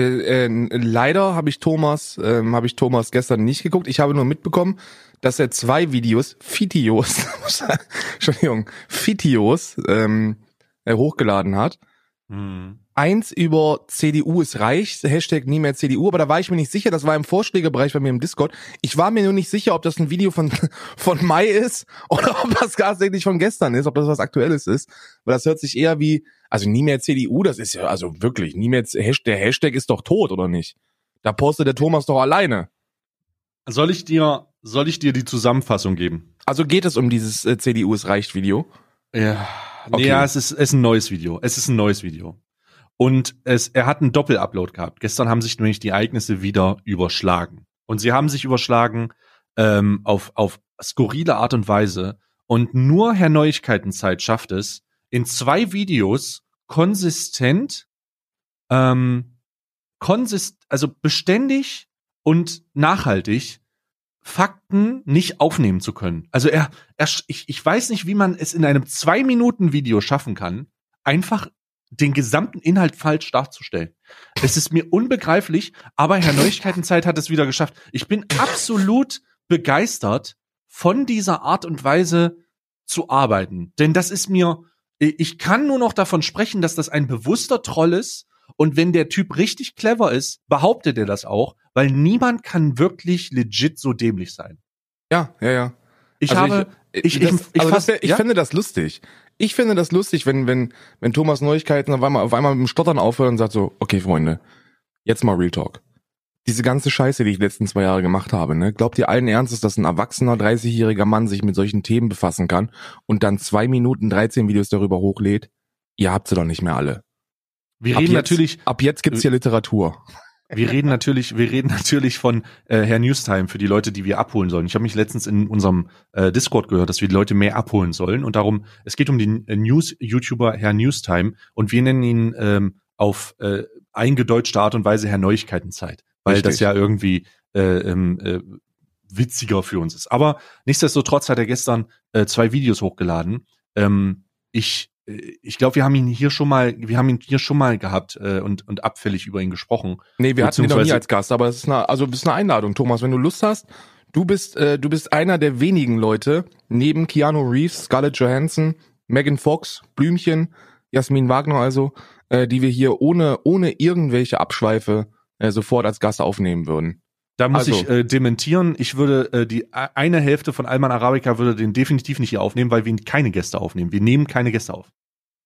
Äh, äh, leider habe ich Thomas, ähm, habe ich Thomas gestern nicht geguckt. Ich habe nur mitbekommen, dass er zwei Videos, Fitios, Entschuldigung, Fitios ähm, äh, hochgeladen hat. Eins über CDU ist reich, Hashtag nie mehr CDU, aber da war ich mir nicht sicher, das war im Vorschlägebereich bei mir im Discord. Ich war mir nur nicht sicher, ob das ein Video von, von Mai ist oder ob das tatsächlich von gestern ist, ob das was Aktuelles ist, weil das hört sich eher wie, also nie mehr CDU, das ist ja, also wirklich, nie mehr, der Hashtag ist doch tot, oder nicht? Da postet der Thomas doch alleine. Soll ich dir, soll ich dir die Zusammenfassung geben? Also geht es um dieses äh, CDU ist reicht Video. Ja. Okay. Ja, es ist, es ist ein neues Video. Es ist ein neues Video. Und es, er hat einen Doppelupload gehabt. Gestern haben sich nämlich die Ereignisse wieder überschlagen. Und sie haben sich überschlagen ähm, auf, auf skurrile Art und Weise. Und nur Herr Neuigkeitenzeit schafft es, in zwei Videos konsistent, ähm, konsist, also beständig und nachhaltig Fakten nicht aufnehmen zu können. Also er, er ich, ich weiß nicht, wie man es in einem zwei Minuten Video schaffen kann, einfach den gesamten Inhalt falsch darzustellen. Es ist mir unbegreiflich, aber Herr Neuigkeitenzeit hat es wieder geschafft. Ich bin absolut begeistert von dieser Art und Weise zu arbeiten, denn das ist mir, ich kann nur noch davon sprechen, dass das ein bewusster Troll ist und wenn der Typ richtig clever ist, behauptet er das auch, weil niemand kann wirklich legit so dämlich sein. Ja, ja, ja. Ich Also habe, ich, ich, das, ich, also fass- das ich ja? finde das lustig. Ich finde das lustig, wenn, wenn, wenn Thomas Neuigkeiten auf einmal, auf einmal mit dem Stottern aufhört und sagt so, okay, Freunde, jetzt mal Real Talk. Diese ganze Scheiße, die ich die letzten zwei Jahre gemacht habe, ne? Glaubt ihr allen Ernstes, dass ein erwachsener 30-jähriger Mann sich mit solchen Themen befassen kann und dann zwei Minuten 13 Videos darüber hochlädt? Ihr habt sie doch nicht mehr alle. Wir Ab reden jetzt, natürlich, Ab jetzt gibt's hier Literatur. wir reden natürlich, wir reden natürlich von äh, Herr Newstime für die Leute, die wir abholen sollen. Ich habe mich letztens in unserem äh, Discord gehört, dass wir die Leute mehr abholen sollen und darum, es geht um den äh, News-YouTuber Herr Newstime und wir nennen ihn ähm, auf äh, eingedeutschte Art und Weise Herr Neuigkeitenzeit, weil Richtig. das ja irgendwie äh, ähm, äh, witziger für uns ist. Aber nichtsdestotrotz hat er gestern äh, zwei Videos hochgeladen. Ähm, ich ich glaube, wir haben ihn hier schon mal, wir haben ihn hier schon mal gehabt äh, und und abfällig über ihn gesprochen. Nee, wir hatten ihn noch nie als Gast, aber es ist eine, also es ist eine Einladung, Thomas. Wenn du Lust hast, du bist, äh, du bist einer der wenigen Leute neben Keanu Reeves, Scarlett Johansson, Megan Fox, Blümchen, Jasmin Wagner also, äh, die wir hier ohne ohne irgendwelche Abschweife äh, sofort als Gast aufnehmen würden. Da muss Also- ich äh, dementieren. Ich würde äh, die e- eine Hälfte von Alman Arabica würde den definitiv nicht hier aufnehmen, weil wir keine Gäste aufnehmen. Wir nehmen keine Gäste auf.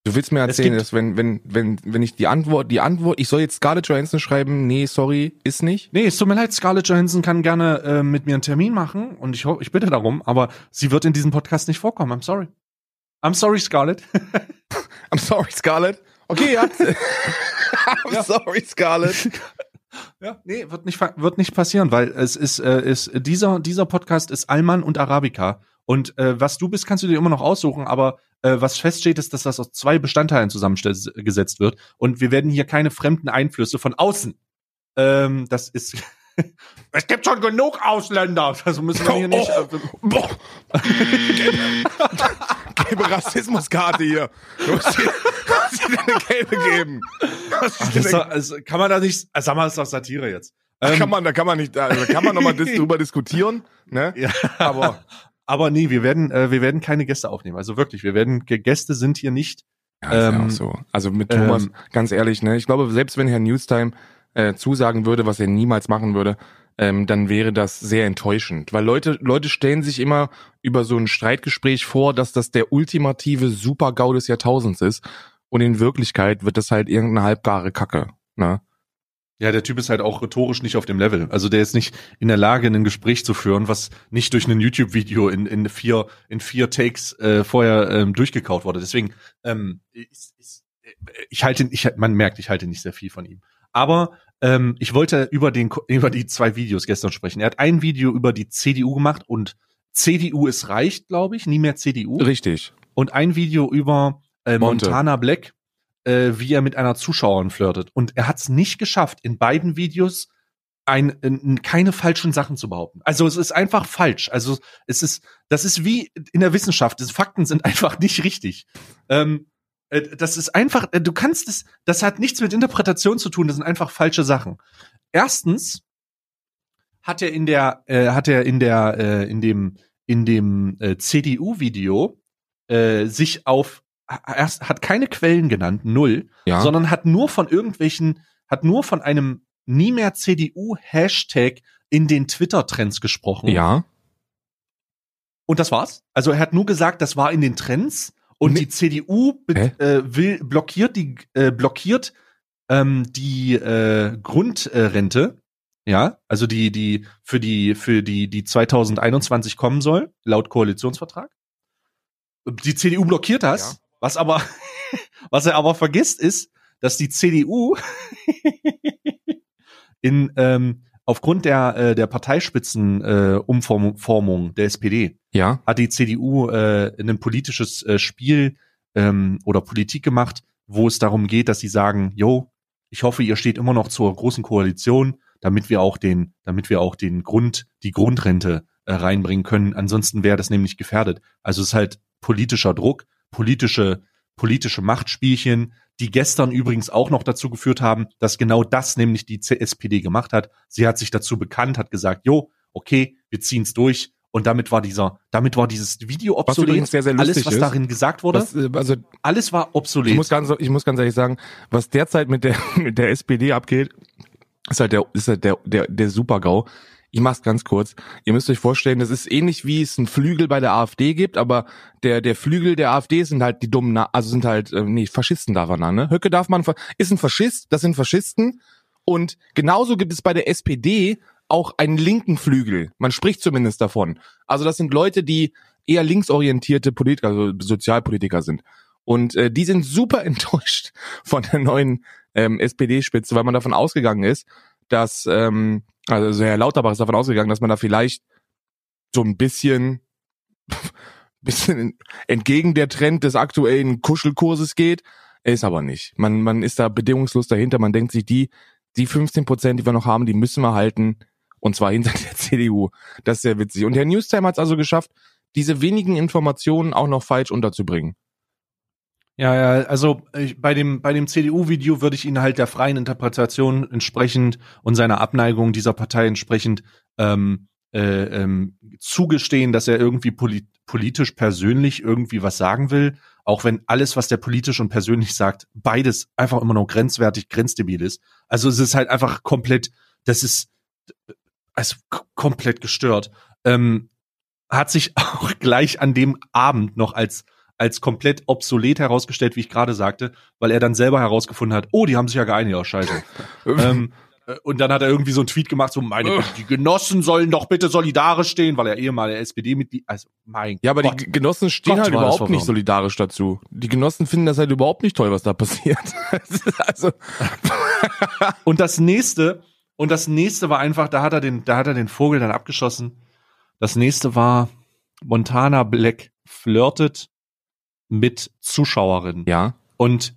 Du willst mir erzählen, dass wenn wenn wenn wenn ich die Antwort die Antwort, ich soll jetzt Scarlett Johansson schreiben, nee, sorry, ist nicht. Nee, es tut mir leid, Scarlett Johansson kann gerne äh, mit mir einen Termin machen und ich, ho- ich bitte darum, aber sie wird in diesem Podcast nicht vorkommen. I'm sorry. I'm sorry, Scarlett. I'm sorry, Scarlett. Okay, ja. I'm Ja. sorry, Scarlett. Ja, nee, wird nicht wird nicht passieren, weil es ist äh, ist dieser dieser Podcast ist Alman und Arabica und äh, was du bist, kannst du dir immer noch aussuchen, aber äh, was feststeht ist, dass das aus zwei Bestandteilen zusammengesetzt wird und wir werden hier keine fremden Einflüsse von außen. Ähm, das ist es gibt schon genug Ausländer, also müssen wir hier nicht. Oh, Boah. Gelbe Rassismuskarte hier. Dir, eine gelbe geben. Ach, das doch, also, kann man da nicht, äh, sag mal, das ist doch Satire jetzt. Ähm, kann man, da kann man nicht, da da kann man nochmal dis drüber diskutieren, ne? ja. Aber Aber nee, wir werden, äh, wir werden keine Gäste aufnehmen. Also wirklich, wir werden, Gäste sind hier nicht. Ja, ist ja Ähm, auch so. Also mit Thomas, ähm, ganz ehrlich, ne, ich glaube, selbst wenn Herr Newstime äh, zusagen würde, was er niemals machen würde, ähm, dann wäre das sehr enttäuschend. Weil Leute, Leute stellen sich immer über so ein Streitgespräch vor, dass das der ultimative Super-GAU des Jahrtausends ist. Und in Wirklichkeit wird das halt irgendeine halbgare Kacke. Ne? Ja, der Typ ist halt auch rhetorisch nicht auf dem Level. Also der ist nicht in der Lage, ein Gespräch zu führen, was nicht durch ein YouTube-Video in, in vier in vier Takes äh, vorher ähm, durchgekaut wurde. Deswegen, ähm, ist, äh, ich halte, ich, man merkt, ich halte nicht sehr viel von ihm. Aber ähm, ich wollte über den über die zwei Videos gestern sprechen. Er hat ein Video über die CDU gemacht und CDU ist reicht, glaube ich, nie mehr CDU. Richtig. und ein Video über äh. Montana Black, äh, wie er mit einer Zuschauerin flirtet. Und er hat es nicht geschafft, in beiden Videos ein, in, keine falschen Sachen zu behaupten. Also es ist einfach falsch. Also es ist, das ist wie in der Wissenschaft. Das Fakten sind einfach nicht richtig. Ähm, äh, das ist einfach, äh, du kannst es, das hat nichts mit Interpretation zu tun, das sind einfach falsche Sachen. Erstens hat er in der, äh, hat er in der, äh, in dem, in dem äh, CDU-Video äh, sich auf erst hat keine Quellen genannt, null, Ja. sondern hat nur von irgendwelchen, hat nur von einem nie mehr CDU-Hashtag in den Twitter-Trends gesprochen. ja. Und das war's. Also er hat nur gesagt, das war in den Trends und Nee. die CDU äh, will blockiert die äh, blockiert ähm, die äh, Grundrente, ja, also die die für die für die die 2021 kommen soll laut Koalitionsvertrag. Die CDU blockiert das, Ja. Was aber was er aber vergisst ist, dass die CDU in ähm, aufgrund der äh, der Parteispitzen äh, Umformung Formung der SPD Ja. hat die CDU äh, ein politisches äh, Spiel ähm, oder Politik gemacht, wo es darum geht, dass sie sagen, yo, ich hoffe, ihr steht immer noch zur großen Koalition, damit wir auch den, damit wir auch den Grund, die Grundrente äh, reinbringen können. Ansonsten wäre das nämlich gefährdet. Also es ist halt politischer Druck, politische, politische Machtspielchen, die gestern übrigens auch noch dazu geführt haben, dass genau das nämlich die SPD gemacht hat. Sie hat sich dazu bekannt, hat gesagt, jo, okay, wir ziehen's durch. Und damit war dieser, damit war dieses Video Was obsolet. übrigens sehr, sehr Alles, was ist. darin gesagt wurde, Was, äh, also alles war obsolet. Ich muss ganz, ich muss ganz ehrlich sagen, was derzeit mit der, mit der SPD abgeht, ist halt der, ist halt der, der, der Super-GAU. Ich mach's ganz kurz. Ihr müsst euch vorstellen, das ist ähnlich wie es einen Flügel bei der AfD gibt, aber der, der Flügel der AfD sind halt die dummen, Na also sind halt, äh, nee, Faschisten darf man, ne? Höcke darf man, ist ein Faschist, das sind Faschisten. Und genauso gibt es bei der SPD auch einen linken Flügel. Man spricht zumindest davon. Also das sind Leute, die eher linksorientierte Politiker, also Sozialpolitiker sind. Und äh, die sind super enttäuscht von der neuen ähm, SPD-Spitze, weil man davon ausgegangen ist, dass, ähm, also Herr Lauterbach ist davon ausgegangen, dass man da vielleicht so ein bisschen, bisschen entgegen der Trend des aktuellen Kuschelkurses geht. Ist aber nicht. Man, man ist da bedingungslos dahinter. Man denkt sich, die, die 15 Prozent, die wir noch haben, die müssen wir halten. Und zwar hinter der CDU. Das ist sehr witzig. Und Herr Newstime hat es also geschafft, diese wenigen Informationen auch noch falsch unterzubringen. Ja, ja, also ich, bei dem bei dem CDU-Video würde ich ihn halt der freien Interpretation entsprechend und seiner Abneigung dieser Partei entsprechend ähm, äh, ähm, zugestehen, dass er irgendwie polit politisch persönlich irgendwie was sagen will, auch wenn alles, was der politisch und persönlich sagt, beides einfach immer noch grenzwertig, grenzdebil ist. Also es ist halt einfach komplett, das ist also komplett gestört. Ähm, hat sich auch gleich an dem Abend noch als als komplett obsolet herausgestellt, wie ich gerade sagte, weil er dann selber herausgefunden hat, oh, die haben sich ja geeinigt, ja, scheiße. ähm, äh, und dann hat er irgendwie so einen Tweet gemacht, so, meine, die Genossen sollen doch bitte solidarisch stehen, weil er ehemaliger SPD-Mitglied, also, mein Ja, aber Gott. die Genossen stehen Gott, halt überhaupt nicht solidarisch dazu. Die Genossen finden das halt überhaupt nicht toll, was da passiert. also, Und das nächste, und das nächste war einfach, da hat er den, da hat er den Vogel dann abgeschossen. Das nächste war, Montana Black flirtet mit Zuschauerinnen. ja. Und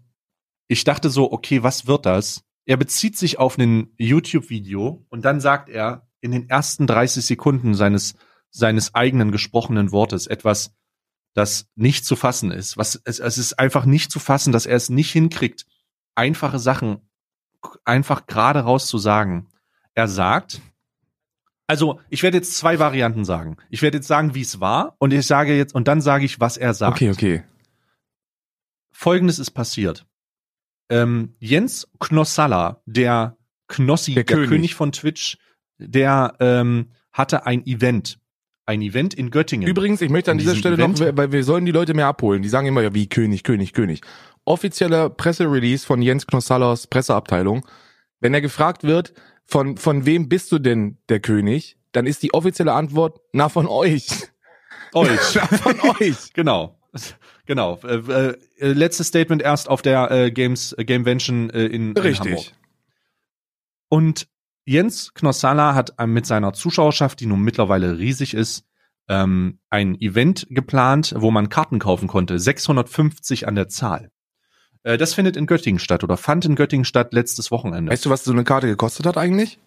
ich dachte so, okay, was wird das? Er bezieht sich auf ein YouTube-Video und dann sagt er in den ersten 30 Sekunden seines, seines eigenen gesprochenen Wortes etwas, das nicht zu fassen ist. Was, es, es ist einfach nicht zu fassen, dass er es nicht hinkriegt, einfache Sachen einfach gerade raus zu sagen. Er sagt, also ich werde jetzt zwei Varianten sagen. Ich werde jetzt sagen, wie es war und ich sage jetzt, und dann sage ich, was er sagt. Okay, okay. Folgendes ist passiert. Ähm, Jens Knossalla, der Knossi, Der der, König. König. von Twitch, der ähm, hatte ein Event. Ein Event in Göttingen. Übrigens, ich möchte an dieser Stelle noch, Event- weil wir sollen die Leute mehr abholen. Die sagen immer ja wie König, König, König. Offizieller Presserelease von Jens Knossalers Presseabteilung. Wenn er gefragt wird, von, von wem bist du denn der König? Dann ist die offizielle Antwort, na von euch. euch. Na von euch. genau. Genau. Äh, äh, letztes Statement erst auf der äh, Games äh, Gamevention äh, in, in Hamburg. Richtig. Und Jens Knossalla hat mit seiner Zuschauerschaft, die nun mittlerweile riesig ist, ähm, ein Event geplant, wo man Karten kaufen konnte. 650 an der Zahl. Äh, das findet in Göttingen statt oder fand in Göttingen statt letztes Wochenende. Weißt du, was so eine Karte gekostet hat eigentlich?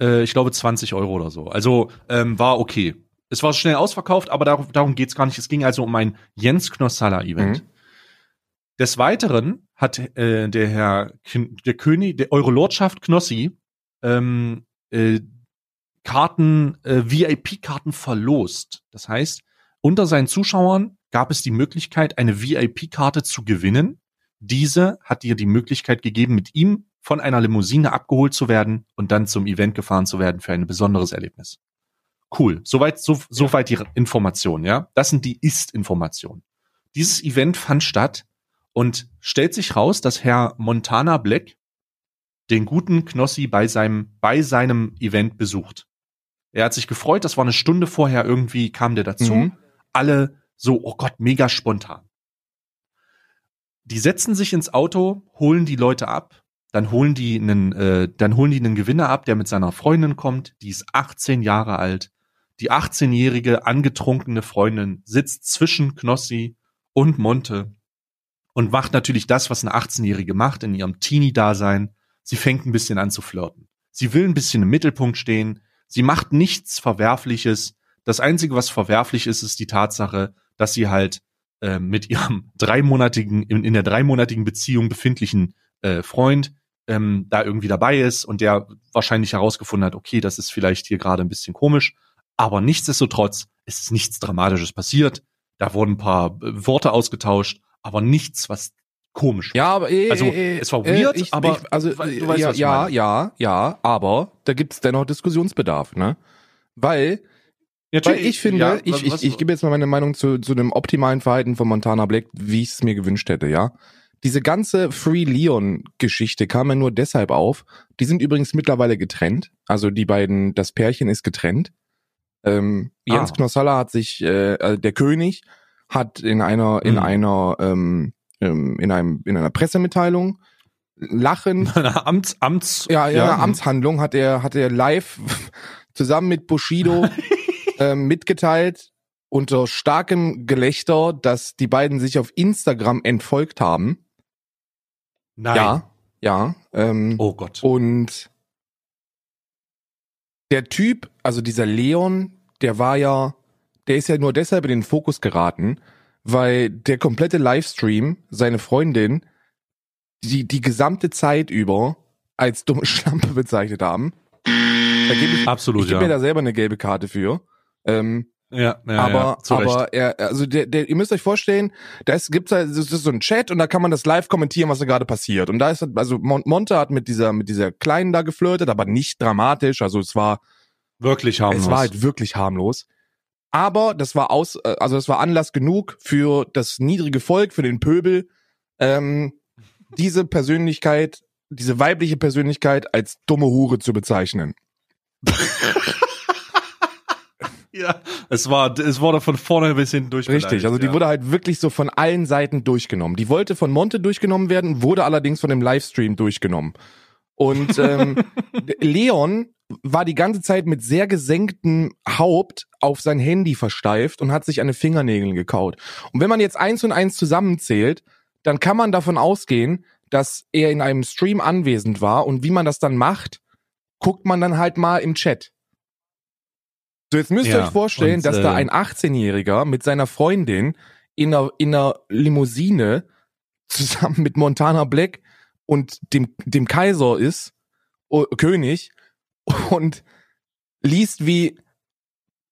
Äh, ich glaube 20 Euro oder so. Also ähm, war okay. Es war schnell ausverkauft, aber darum, darum geht's gar nicht. Es ging also um ein Jens Knossalla-Event. Mhm. Des Weiteren hat äh, der Herr Kn der König, der Eure Lordschaft Knossi, ähm, äh, Karten, äh, VIP-Karten verlost. Das heißt, unter seinen Zuschauern gab es die Möglichkeit, eine VIP-Karte zu gewinnen. Diese hat dir die Möglichkeit gegeben, mit ihm von einer Limousine abgeholt zu werden und dann zum Event gefahren zu werden für ein besonderes Erlebnis. Cool. Soweit, so, soweit die Informationen, ja. Das sind die Ist-Informationen. Dieses Event fand statt und stellt sich raus, dass Herr Montana Black den guten Knossi bei seinem, bei seinem Event besucht. Er hat sich gefreut, das war eine Stunde vorher irgendwie kam der dazu. Mhm. Alle so, oh Gott, mega spontan. Die setzen sich ins Auto, holen die Leute ab, dann holen die einen, äh, dann holen die einen Gewinner ab, der mit seiner Freundin kommt, die ist 18 Jahre alt. Die 18-jährige angetrunkene Freundin sitzt zwischen Knossi und Monte und macht natürlich das, was eine 18-Jährige macht in ihrem Teenie-Dasein. Sie fängt ein bisschen an zu flirten. Sie will ein bisschen im Mittelpunkt stehen. Sie macht nichts Verwerfliches. Das Einzige, was verwerflich ist, ist die Tatsache, dass sie halt äh, mit ihrem dreimonatigen, in, in der dreimonatigen Beziehung befindlichen äh, Freund ähm, da irgendwie dabei ist und der wahrscheinlich herausgefunden hat, okay, das ist vielleicht hier gerade ein bisschen komisch. Aber nichtsdestotrotz ist es nichts Dramatisches passiert. Da wurden ein paar äh, Worte ausgetauscht, aber nichts, was komisch war. Ja, aber äh, Also, äh, es war äh, weird, ich, aber ich, also du weißt, äh, was ja, ja, ja, ja, aber da gibt's dennoch Diskussionsbedarf, ne? Weil Weil ich finde, ja, ich, ich, was- ich gebe jetzt mal meine Meinung zu, zu dem optimalen Verhalten von Montana Black, wie ich es mir gewünscht hätte, ja. Diese ganze Free Leon-Geschichte kam ja nur deshalb auf. Die sind übrigens mittlerweile getrennt. Also die beiden, das Pärchen ist getrennt. Ähm, Jens Ah. Knossalla hat sich, äh, äh, der König hat in einer, in Mhm. einer, ähm, ähm, in einem, in einer Pressemitteilung lachend, Eine Amts, Amts, ja, ja, Amtshandlung hat er, hat er live zusammen mit Bushido ähm, mitgeteilt unter starkem Gelächter, dass die beiden sich auf Instagram entfolgt haben. Nein. Ja, ja. Ähm, Oh Gott. Und der Typ, also dieser Leon, der war ja, der ist ja nur deshalb in den Fokus geraten, weil der komplette Livestream seine Freundin die die gesamte Zeit über als dumme Schlampe bezeichnet haben. Da gebe ich, Absolut, ich gebe ja. mir da selber eine gelbe Karte für. Ähm, ja, ja, aber ja, aber er, also der, der, ihr müsst euch vorstellen, da ist, gibt's halt, das ist so ein Chat und da kann man das live kommentieren, was da gerade passiert. Und da ist also Mon Monte hat mit dieser mit dieser kleinen da geflirtet, aber nicht dramatisch. Also es war Wirklich harmlos. es war halt wirklich harmlos. Aber das war aus, äh, also das war Anlass genug für das niedrige Volk, für den Pöbel, ähm, diese Persönlichkeit, diese weibliche Persönlichkeit als dumme Hure zu bezeichnen. ja, es war, es wurde von vorne bis hinten durch. Richtig, also die ja. wurde halt wirklich so von allen Seiten durchgenommen. Die wollte von Monte durchgenommen werden, wurde allerdings von dem Livestream durchgenommen. Und ähm, Leon war die ganze Zeit mit sehr gesenktem Haupt auf sein Handy versteift und hat sich an den Fingernägeln gekaut. Und wenn man jetzt eins und eins zusammenzählt, dann kann man davon ausgehen, dass er in einem Stream anwesend war und wie man das dann macht, guckt man dann halt mal im Chat. So, jetzt müsst ihr Ja, euch vorstellen, und, dass da äh, ein 18-Jähriger mit seiner Freundin in einer, in einer Limousine zusammen mit Montana Black und dem, dem Kaiser ist, oh, König, und liest, wie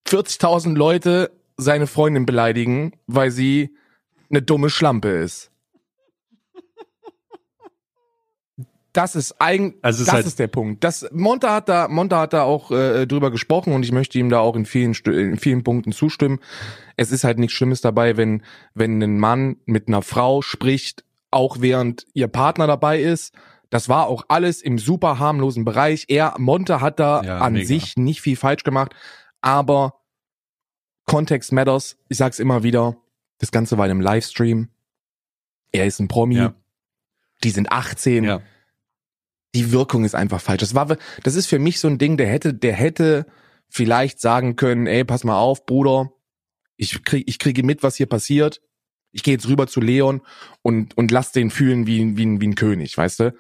40.000 Leute seine Freundin beleidigen, weil sie eine dumme Schlampe ist. Das ist eigentlich, Also das ist halt- ist der Punkt. Das Monta hat da, Monta hat da auch äh, drüber gesprochen und ich möchte ihm da auch in vielen, in vielen Punkten zustimmen. Es ist halt nichts Schlimmes dabei, wenn wenn ein Mann mit einer Frau spricht, auch während ihr Partner dabei ist. Das war auch alles im super harmlosen Bereich. Er, Monte hat da Ja, an mega. sich nicht viel falsch gemacht, aber Context matters. Ich sag's immer wieder. Das Ganze war in einem Livestream. Er ist ein Promi. Ja. Die sind 18 Ja. die Wirkung ist einfach falsch. Das war, das ist für mich so ein Ding, der hätte, der hätte vielleicht sagen können, ey, pass mal auf, Bruder, ich krieg, ich kriege mit, was hier passiert. Ich gehe jetzt rüber zu Leon und, und lass den fühlen wie, wie, wie ein König, weißt du?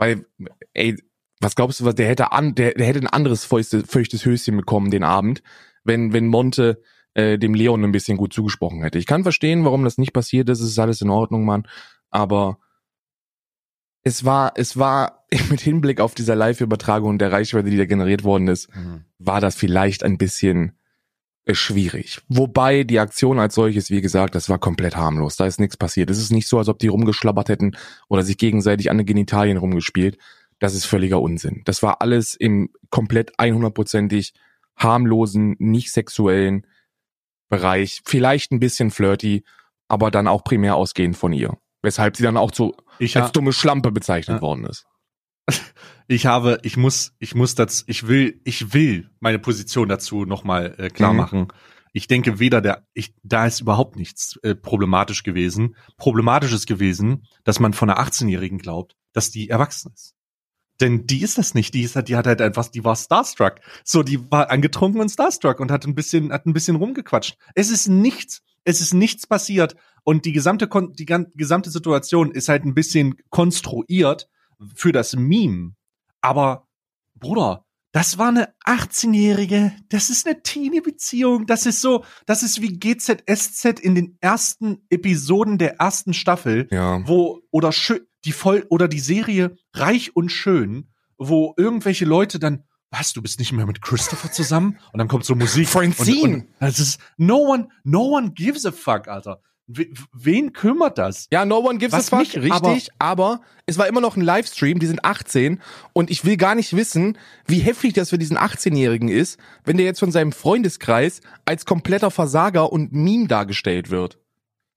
Weil, ey, was glaubst du, was, der hätte an, der, der hätte ein anderes feuchtes, feuchtes Höschen bekommen den Abend, wenn, wenn Monte äh, dem Leon ein bisschen gut zugesprochen hätte. Ich kann verstehen, warum das nicht passiert ist, es ist alles in Ordnung, Mann, aber es war, es war mit Hinblick auf dieser Live-Übertragung und der Reichweite, die da generiert worden ist, Mhm. war das vielleicht ein bisschen schwierig. Wobei die Aktion als solches, wie gesagt, das war komplett harmlos. Da ist nichts passiert. Es ist nicht so, als ob die rumgeschlabbert hätten oder sich gegenseitig an den Genitalien rumgespielt. Das ist völliger Unsinn. Das war alles im komplett 100%ig harmlosen, nicht sexuellen Bereich. Vielleicht ein bisschen flirty, aber dann auch primär ausgehend von ihr. Weshalb sie dann auch so Ich, als dumme Schlampe bezeichnet Ja. worden ist. ich habe, ich muss, ich muss das, ich will, ich will meine Position dazu nochmal äh, klar Mhm. machen. Ich denke, weder der, ich, da ist überhaupt nichts äh, problematisch gewesen. Problematisch ist gewesen, dass man von einer 18-Jährigen glaubt, dass die erwachsen ist. Denn die ist das nicht. Die ist halt, die hat halt einfach, die war starstruck. So, die war angetrunken und starstruck und hat ein bisschen, hat ein bisschen rumgequatscht. Es ist nichts, es ist nichts passiert und die gesamte, Kon die gesamte Situation ist halt ein bisschen konstruiert für das Meme. Aber, Bruder, das war eine 18-Jährige, das ist eine Teenie-Beziehung, das ist so, das ist wie GZSZ in den ersten Episoden der ersten Staffel Ja. wo oder schön die voll oder die Serie Reich und Schön, wo irgendwelche Leute dann was, du bist nicht mehr mit Christopher zusammen? Und dann kommt so Musik. Francine! Und, und das ist, no one, no one gives a fuck, Alter. We, wen kümmert das? Ja, no one gives Was a fuck, mich richtig, aber, es war immer noch ein Livestream, die sind 18 und ich will gar nicht wissen, wie heftig das für diesen 18-Jährigen ist, wenn der jetzt von seinem Freundeskreis als kompletter Versager und Meme dargestellt wird.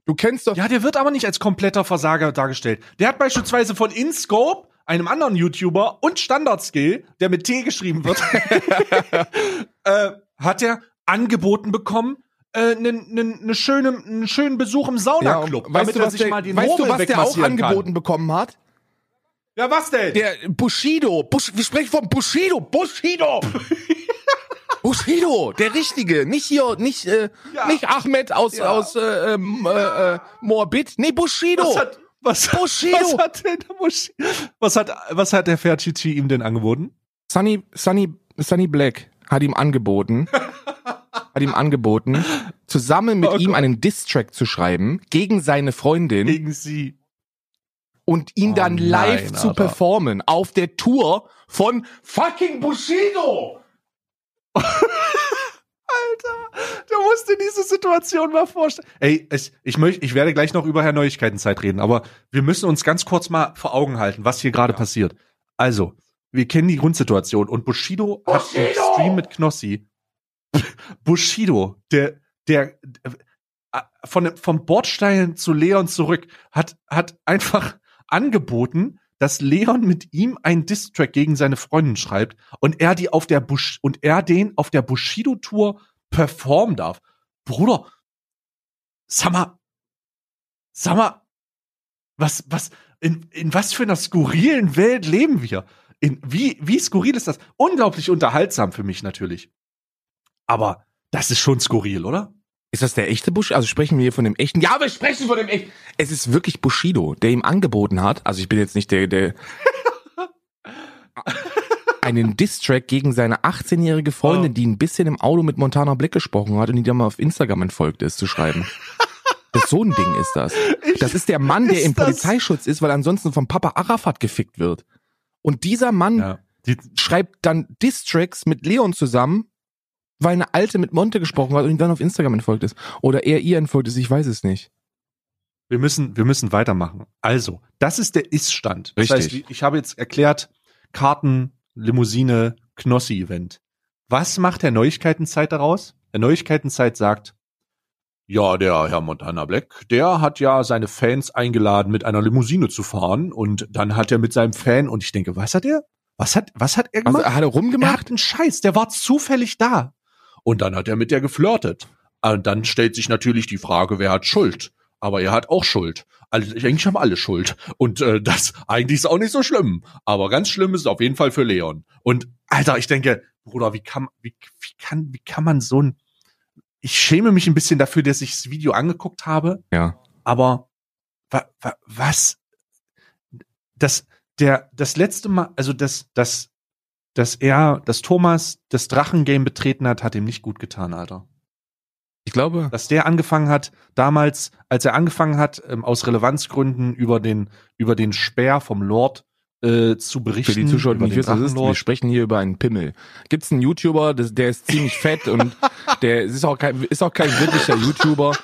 Du kennst doch, Ja, der wird aber nicht als kompletter Versager dargestellt. Der hat beispielsweise von InScope, einem anderen YouTuber und Standardskill, der mit T geschrieben wird, äh, hat er angeboten bekommen, einen nen, nen schönen, einen schönen Besuch im ja, Saunaclub, weißt du, was der, weißt du, was der auch angeboten bekommen hat? Ja, was denn? Der Bushido. Bush, wir sprechen von Bushido. Bushido. Bushido, der Richtige. Nicht hier, nicht, äh, Ja. nicht Ahmed aus, Ja. aus äh, ähm, äh, äh, Moabit. Nee, Bushido. was hat, was, Bushido. was hat denn der Bushido? Was hat, was hat der Ferchichi ihm denn angeboten? Sunny, Sunny, Sunny Black hat ihm angeboten, hat ihm angeboten, zusammen mit Oh ihm einen Diss-Track zu schreiben gegen seine Freundin Gegen sie. und ihn Oh dann live nein, zu Alter. performen auf der Tour von fucking Bushido. Du musst dir diese Situation mal vorstellen. Ey, ich, ich möchte, ich werde gleich noch über Herr Neuigkeitenzeit reden, aber wir müssen uns ganz kurz mal vor Augen halten, was hier gerade passiert. Also, wir kennen die Grundsituation und Bushido, hat im Bushido! Stream mit Knossi Bushido, der, der, äh, von, vom Bordstein zu Leon zurück, hat, hat einfach angeboten, dass Leon mit ihm einen Distrack gegen seine Freundin schreibt und er die auf der Bush und er den auf der Bushido Tour performen darf. Bruder, sag mal, sag mal, was, was, in, in was für einer skurrilen Welt leben wir? In, wie, wie skurril ist das? Unglaublich unterhaltsam für mich natürlich. Aber das ist schon skurril, oder? Ist das der echte Bushido? Also sprechen wir hier von dem echten? Ja, wir sprechen von dem echten. Es ist wirklich Bushido, der ihm angeboten hat. Also ich bin jetzt nicht der, der einen Diss-Track gegen seine 18-jährige Freundin, Oh. die ein bisschen im Auto mit Montana Black gesprochen hat und die dann mal auf Instagram entfolgt ist, zu schreiben. Das so ein Ding ist das. Ich- Das ist der Mann, der im das- Polizeischutz ist, weil ansonsten vom Papa Arafat gefickt wird. Und dieser Mann Ja. Die, schreibt dann Diss-Tracks mit Leon zusammen, weil eine Alte mit Monte gesprochen hat und ihm dann auf Instagram entfolgt ist. Oder er ihr entfolgt ist, ich weiß es nicht. wir müssen, wir müssen weitermachen. Also, das ist der Ist-Stand. Das Richtig. heißt, ich habe jetzt erklärt, Karten, Limousine, Knossi-Event. Was macht der Neuigkeitenzeit daraus? Der Neuigkeitenzeit sagt, ja, der Herr Montana Black, der hat ja seine Fans eingeladen, mit einer Limousine zu fahren und dann hat er mit seinem Fan, und ich denke, was hat er? Was hat, was hat er Also gemacht? hat er Er rumgemacht? hat einen Scheiß, der war zufällig da. Und dann hat er mit der geflirtet. Und dann stellt sich natürlich die Frage, wer hat Schuld? Aber er hat auch Schuld. Also eigentlich haben alle Schuld. Und äh, das eigentlich ist auch nicht so schlimm. Aber ganz schlimm ist es auf jeden Fall für Leon. Und Alter, ich denke, Bruder, wie kann, wie, wie kann, wie kann man so ein. Ich schäme mich ein bisschen dafür, dass ich das Video angeguckt habe. Ja. Aber wa, wa, was? Das, der, das letzte Mal, also das, das, dass er, dass Thomas das Drachengame betreten hat, hat ihm nicht gut getan, Alter. Ich glaube, Dass der angefangen hat, damals, als er angefangen hat, ähm, aus Relevanzgründen über den, über den Speer vom Lord äh, zu berichten. für die Zuschauer, die nicht wissen, ist, wir sprechen hier über einen Pimmel. Gibt's einen YouTuber, das, der ist ziemlich fett und der ist auch kein, ist auch kein wirklicher YouTuber.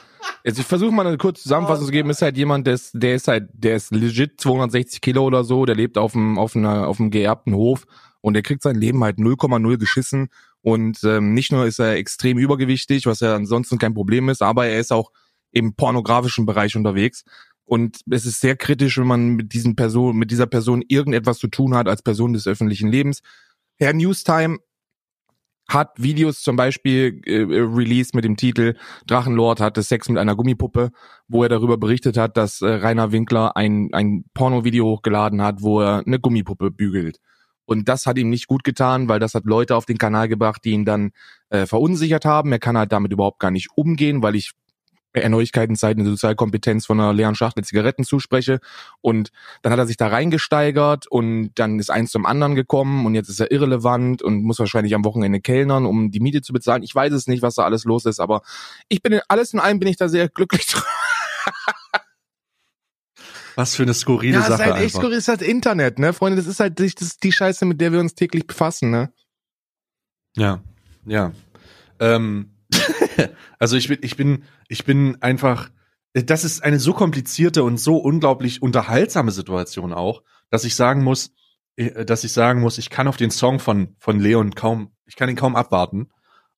Also ich versuche mal eine kurze Zusammenfassung zu geben. Ist halt jemand, der ist, der ist halt, der ist legit 260 Kilo oder so. Der lebt auf einem, auf einer, auf einem geerbten Hof und der kriegt sein Leben halt 0,0 geschissen. Und ähm, nicht nur ist er extrem übergewichtig, was ja ansonsten kein Problem ist, aber er ist auch im pornografischen Bereich unterwegs. Und es ist sehr kritisch, wenn man mit diesen Person, mit dieser Person irgendetwas zu tun hat als Person des öffentlichen Lebens. Herr Newstime hat Videos zum Beispiel äh, released mit dem Titel Drachenlord hatte Sex mit einer Gummipuppe, wo er darüber berichtet hat, dass äh, Rainer Winkler ein, ein Porno-Video hochgeladen hat, wo er eine Gummipuppe bügelt. Und das hat ihm nicht gut getan, weil das hat Leute auf den Kanal gebracht, die ihn dann äh, verunsichert haben. Er kann halt damit überhaupt gar nicht umgehen, weil ich äh, Neuigkeitenzeiten eine Sozialkompetenz von einer leeren Schachtel Zigaretten zuspreche. Und dann hat er sich da reingesteigert und dann ist eins zum anderen gekommen und jetzt ist er irrelevant und muss wahrscheinlich am Wochenende kellnern, um die Miete zu bezahlen. Ich weiß es nicht, was da alles los ist, aber ich bin in, alles in allem bin ich da sehr glücklich drüber. Was für eine skurrile Ja, es ist Sache halt echt skurril, ist halt Internet, ne, Freunde, das ist halt das ist die Scheiße, mit der wir uns täglich befassen, ne? Ja, ja. Ähm, also ich bin, ich bin, ich bin einfach. Das ist eine so komplizierte und so unglaublich unterhaltsame Situation auch, dass ich sagen muss, äh, dass ich sagen muss, ich kann auf den Song von von Leon kaum, ich kann ihn kaum abwarten,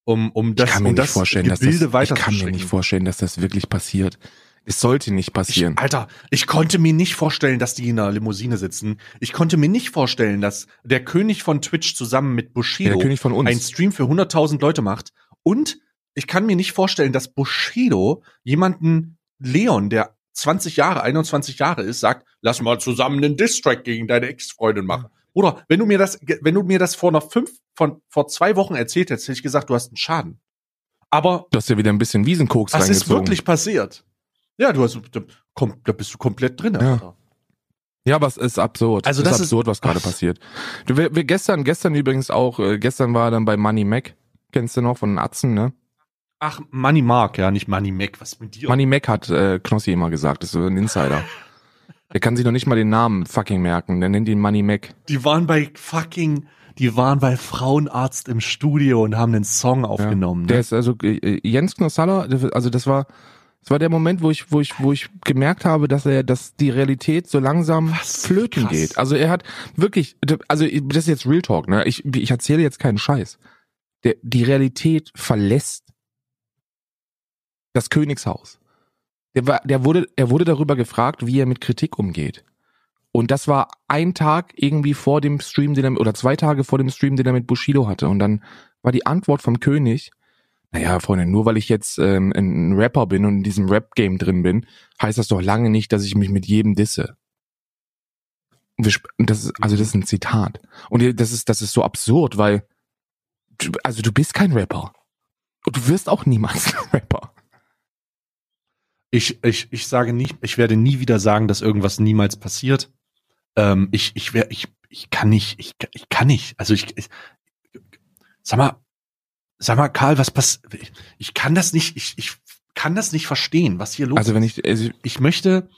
um um das ich kann mir um nicht das vorstellen, dass Gebilde das, ich kann mir nicht vorstellen, dass das wirklich passiert. Es sollte nicht passieren. Ich, Alter, ich konnte mir nicht vorstellen, dass die in einer Limousine sitzen. Ich konnte mir nicht vorstellen, dass der König von Twitch zusammen mit ja, Bushido uns. einen Stream für 100.000 Leute macht. Und ich kann mir nicht vorstellen, dass Bushido jemanden, Leon, der 20 Jahre, 21 Jahre ist, sagt, lass mal zusammen einen Distrack gegen deine Ex-Freundin machen. Oder wenn du mir das, wenn du mir das vor noch fünf, von, vor zwei Wochen erzählt hättest, hätte ich gesagt, du hast einen Schaden. Aber Du hast ja wieder ein bisschen Wiesenkoks das ist wirklich passiert. Ja, du hast, da, komm, da bist du komplett drin. Ja. Alter. Ja, aber es ist absurd. Also es das ist ist- absurd, was gerade passiert. Du, wir, wir gestern, gestern übrigens auch, äh, gestern war er dann bei Money Mac. Kennst du noch von den Atzen, ne? Ach, Money Mark, ja, nicht Money Mac. Was mit dir? Money Mac hat äh, Knossi immer gesagt, das ist so ein Insider. Der kann sich noch nicht mal den Namen fucking merken. Der nennt ihn Money Mac. Die waren bei fucking, die waren bei Frauenarzt im Studio und haben den Song aufgenommen. Der ne? ist also äh, Jens Knossalla, also das war das war der Moment, wo ich wo ich wo ich gemerkt habe, dass er dass die Realität so langsam Was? flöten Krass. geht. Also er hat wirklich also das ist jetzt Real Talk, ne? Ich ich erzähle jetzt keinen Scheiß. Der die Realität verlässt das Königshaus. Der war der wurde er wurde darüber gefragt, wie er mit Kritik umgeht. Und das war ein Tag irgendwie vor dem Stream, den er, oder zwei Tage vor dem Stream, den er mit Bushido hatte. Und dann war die Antwort vom König, naja, Freunde, nur weil ich jetzt ähm, ein Rapper bin und in diesem Rap-Game drin bin, heißt das doch lange nicht, dass ich mich mit jedem disse. Und wir und das ist, also das ist ein Zitat. Und das ist, das ist so absurd, weil, du- also du bist kein Rapper. Und du wirst auch niemals ein Rapper. Ich, ich, ich sage nicht, ich werde nie wieder sagen, dass irgendwas niemals passiert. Ähm, ich, ich, wär, ich, ich kann nicht, ich, ich kann nicht. Also ich, ich sag mal, sag mal, Karl, was passiert? Ich, ich kann das nicht, ich, ich kann das nicht verstehen, was hier los Also wenn ist. ich, also ich möchte,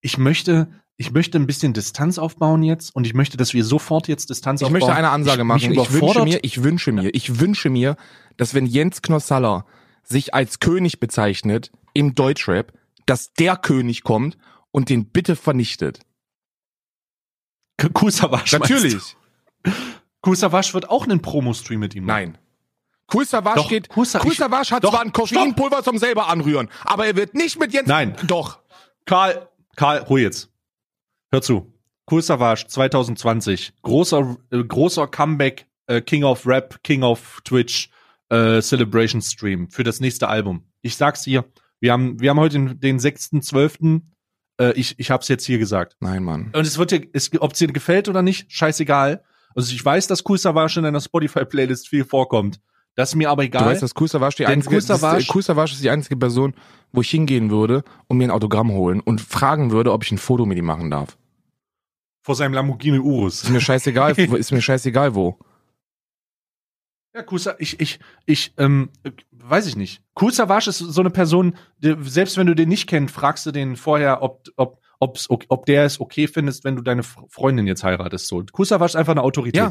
ich möchte, ich möchte ein bisschen Distanz aufbauen jetzt und ich möchte, dass wir sofort jetzt Distanz Ich aufbauen. möchte eine Ansage Ich- machen. mich Ich wünsche mir, ich wünsche mir, ich wünsche mir, dass wenn Jens Knossalla sich als König bezeichnet im Deutschrap, dass der König kommt und den bitte vernichtet. Kusawasch. Natürlich. Kusawasch wird auch einen Promo-Stream mit ihm machen. Nein. Cool Savage Doch, geht. Kool Sa- Cool ich- Savage hat doch, zwar ein Koffeinpulver zum selber anrühren, aber er wird nicht mit Jens. Nein. Doch. Karl, Karl, ruhig jetzt. Hör zu. Cool Savage 2020. Großer, äh, großer Comeback, äh, King of Rap, King of Twitch, äh, Celebration Stream für das nächste Album. Ich sag's hier. Wir haben, wir haben heute den, den 6.12. Äh, ich, ich hab's jetzt hier gesagt. Nein, Mann. Und es wird dir, es, ob es dir gefällt oder nicht, scheißegal. Also ich weiß, dass Cool Savage in deiner Spotify-Playlist viel vorkommt. Das ist mir aber egal. Du weißt, dass Savage die einzige, das ist- Savage ist die einzige Person, wo ich hingehen würde und mir ein Autogramm holen und fragen würde, ob ich ein Foto mit ihm machen darf. vor seinem Lamborghini Urus. Ist mir scheißegal, ist mir scheißegal wo. Ja, Kusa, ich, ich, ich, ähm, äh, weiß ich nicht. Savage ist so eine Person, die, selbst wenn du den nicht kennst, fragst du den vorher, ob, ob, ob's, ob der es okay findest, wenn du deine Freundin jetzt heiratest. So. Savage ist einfach eine Autorität. Ja.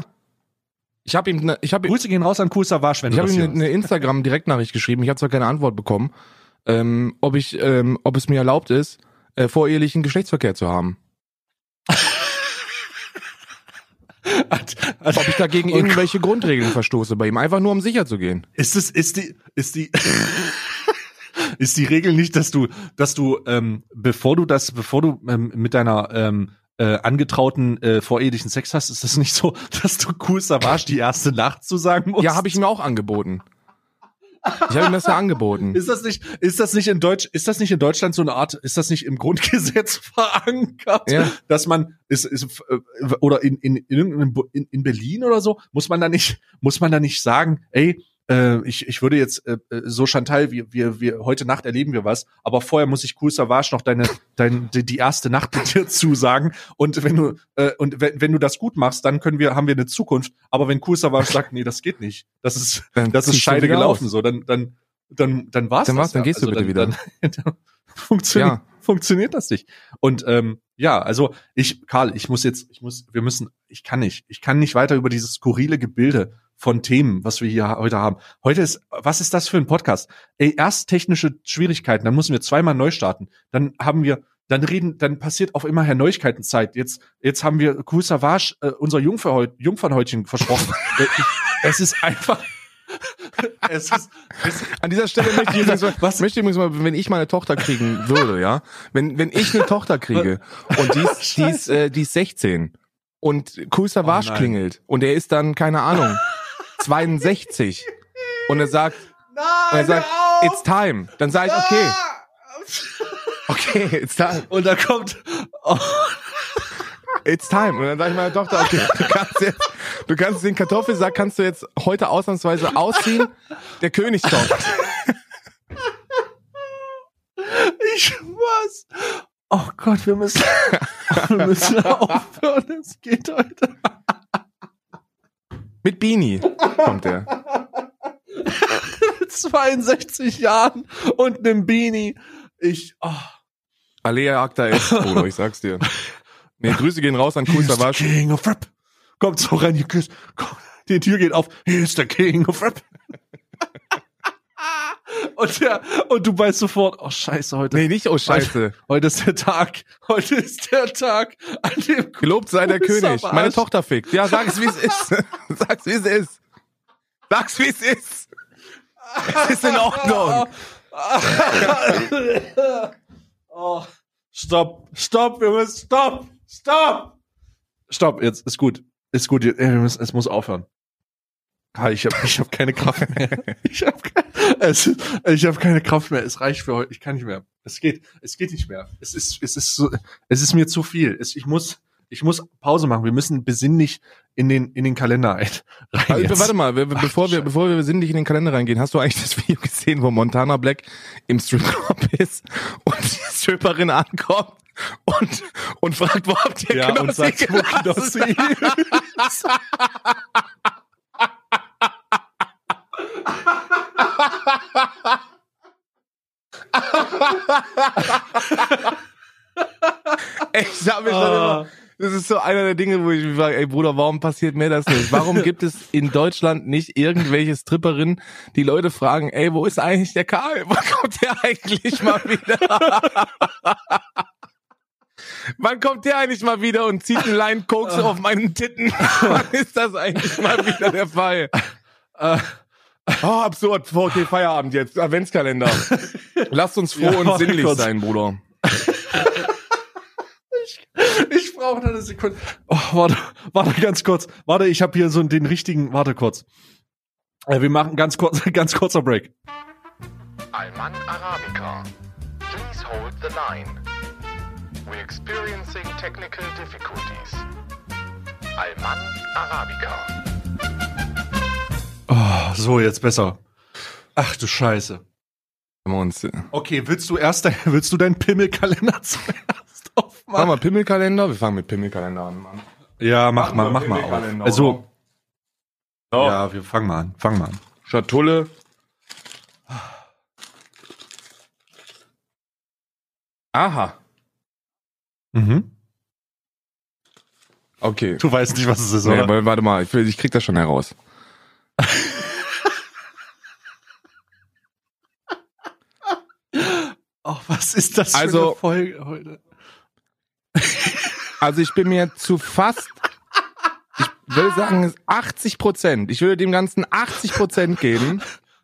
Ich habe ihm, ne, ich habe Grüße gehen raus an Cool Savage, wenn Ich habe ihm eine, eine Instagram-Direktnachricht geschrieben. Ich habe zwar keine Antwort bekommen, ähm, ob ich, ähm, ob es mir erlaubt ist, äh, vorehelichen Geschlechtsverkehr zu haben. hörst. Ob ich dagegen Oh irgendwelche Grundregeln verstoße bei ihm, einfach nur um sicher zu gehen. Ist es, ist die, ist die, ist die Regel nicht, dass du, dass du, ähm, bevor du das, bevor du ähm, mit deiner ähm, äh, angetrauten äh, vorehelichen Sex hast, ist das nicht so, dass du Cool Savage die erste Nacht zu sagen musst? Ja, habe ich ihm auch angeboten. Ich habe ihm das ja angeboten. Ist das nicht, ist das nicht in Deutsch, ist das nicht in Deutschland so eine Art, ist das nicht im Grundgesetz verankert, Ja. dass man, ist, ist, äh, oder in, in, in, in Berlin oder so, muss man da nicht, muss man da nicht sagen, ey, äh, ich, ich würde jetzt, äh, äh, so Chantal, wir, wir, wir, heute Nacht erleben wir was, aber vorher muss ich Cool Savage noch deine, dein, die, die erste Nacht mit dir zusagen und wenn du, äh, und wenn, wenn du das gut machst, dann können wir, haben wir eine Zukunft, aber wenn Cool Savage sagt, nee, das geht nicht, das ist, Dann das ist scheide wieder gelaufen, aus. so, dann, dann, dann, dann war's Dann das war's, dann ja. gehst du bitte dann, Dann, dann funktioniert, Ja. funktioniert das nicht. Und ähm, ja, also ich, Karl, ich muss jetzt, ich muss, wir müssen, ich kann nicht, ich kann nicht weiter über dieses skurrile Gebilde von Themen, was wir hier heute haben. Heute ist, was ist das für ein Podcast? Ey, erst technische Schwierigkeiten, dann müssen wir zweimal neu starten. Dann haben wir, dann reden, dann passiert auf immer her Neuigkeitenzeit. Jetzt, jetzt haben wir Cool Savage, äh, unser Jungfernhäut, Jungfernhäutchen versprochen. Es ist einfach, es ist, es, An dieser Stelle möchte ich übrigens mal, Was? möchte ich übrigens mal, wenn ich mal eine Tochter kriegen würde, ja, wenn, wenn ich eine Tochter kriege und die ist, die ist, äh, die ist 16 und Cool Savage Oh klingelt und er ist dann, keine Ahnung, 62 und er sagt, und er sagt, it's time, dann sage ich, okay, okay, it's time. Und da kommt, oh, It's time. Und dann sage ich meiner Tochter, okay, du kannst jetzt, du kannst den Kartoffelsack kannst du jetzt heute ausnahmsweise ausziehen. Der König kommt. ich was? Oh Gott, wir müssen, wir müssen aufhören. Es geht heute. Mit Beanie kommt er. Mit 62 Jahren und einem Beanie. Ich, oh. Alea Acta ist, Bruder, ich sag's dir. Nee, Grüße gehen raus an Savage. King of Rap. Kommt so rein, ihr küsst. Komm, die Tür geht auf. He's the King of Rap. und, der, und du weißt sofort, oh scheiße, heute, Nee, nicht, oh Scheiße. heute ist der Tag. Heute ist der Tag, an dem Gelobt sei der König. Meine Tochter fickt. Ja, sag es, wie es ist. Sag's, wie es ist. Sag's, wie es ist. Es ist in Ordnung. oh, stopp, stopp, wir müssen, stopp, stopp. Stopp, jetzt ist gut, ist gut, wir müssen, es muss aufhören. Ah, ich habe ich hab keine Kraft mehr. Ich habe es, ich hab keine Kraft mehr. Es reicht für heute. Ich kann nicht mehr. Es geht, es geht nicht mehr. Es ist, es ist, so, es ist mir zu viel. Es, ich muss, ich muss Pause machen. Wir müssen besinnlich in den, in den Kalender ein. Rein jetzt. warte mal, wir- bevor wir, bevor wir sinnlich in den Kalender reingehen, hast du eigentlich das Video gesehen, wo Montana Black im Stripclub ist und die Stripperin ankommt und, und fragt, wo habt ihr Ja, und Knossi sagt, wo? Knossi ist. Ey, Ich hab mich dann immer, das ist so einer der Dinge, wo ich mich frage, ey Bruder, warum passiert mir das nicht? Warum gibt es in Deutschland nicht irgendwelche Stripperinnen, die Leute fragen, ey, wo ist eigentlich der Karl? Wann kommt der eigentlich mal wieder? Wann kommt der eigentlich mal wieder und zieht einen Line Koks auf meinen Titten? Wann ist das eigentlich mal wieder der Fall? Oh, absurd. Okay, Feierabend jetzt. Adventskalender. Lasst uns froh Ja, und warte sinnlich kurz. sein, Bruder. Ich brauche noch eine Sekunde. Oh, warte, warte ganz kurz. Warte, ich habe hier so den richtigen. Warte kurz. Äh, wir machen ganz kurz, ganz kurzer Break. Alman Arabica. Please hold the line. We're experiencing technical difficulties. Alman Arabica. Oh, so jetzt besser. Ach du Scheiße. Uns, Okay, willst du erst dein, willst du deinen Pimmelkalender zuerst Machen aufmachen? wir Pimmelkalender? Wir fangen mit Pimmelkalender an, Mann. Ja, mach mal, mach mal auf. Also, oder? ja, wir fangen mal an. Fang mal an. Schatulle. Aha. Mhm. Okay. Du weißt nicht, was es ist, Nee, oder? aber warte mal, ich, ich krieg das schon heraus. Oh, was ist das für Also- eine Folge heute? Also ich bin mir zu fast, ich würde sagen, es ist 80 Prozent. Ich würde dem Ganzen 80 Prozent geben,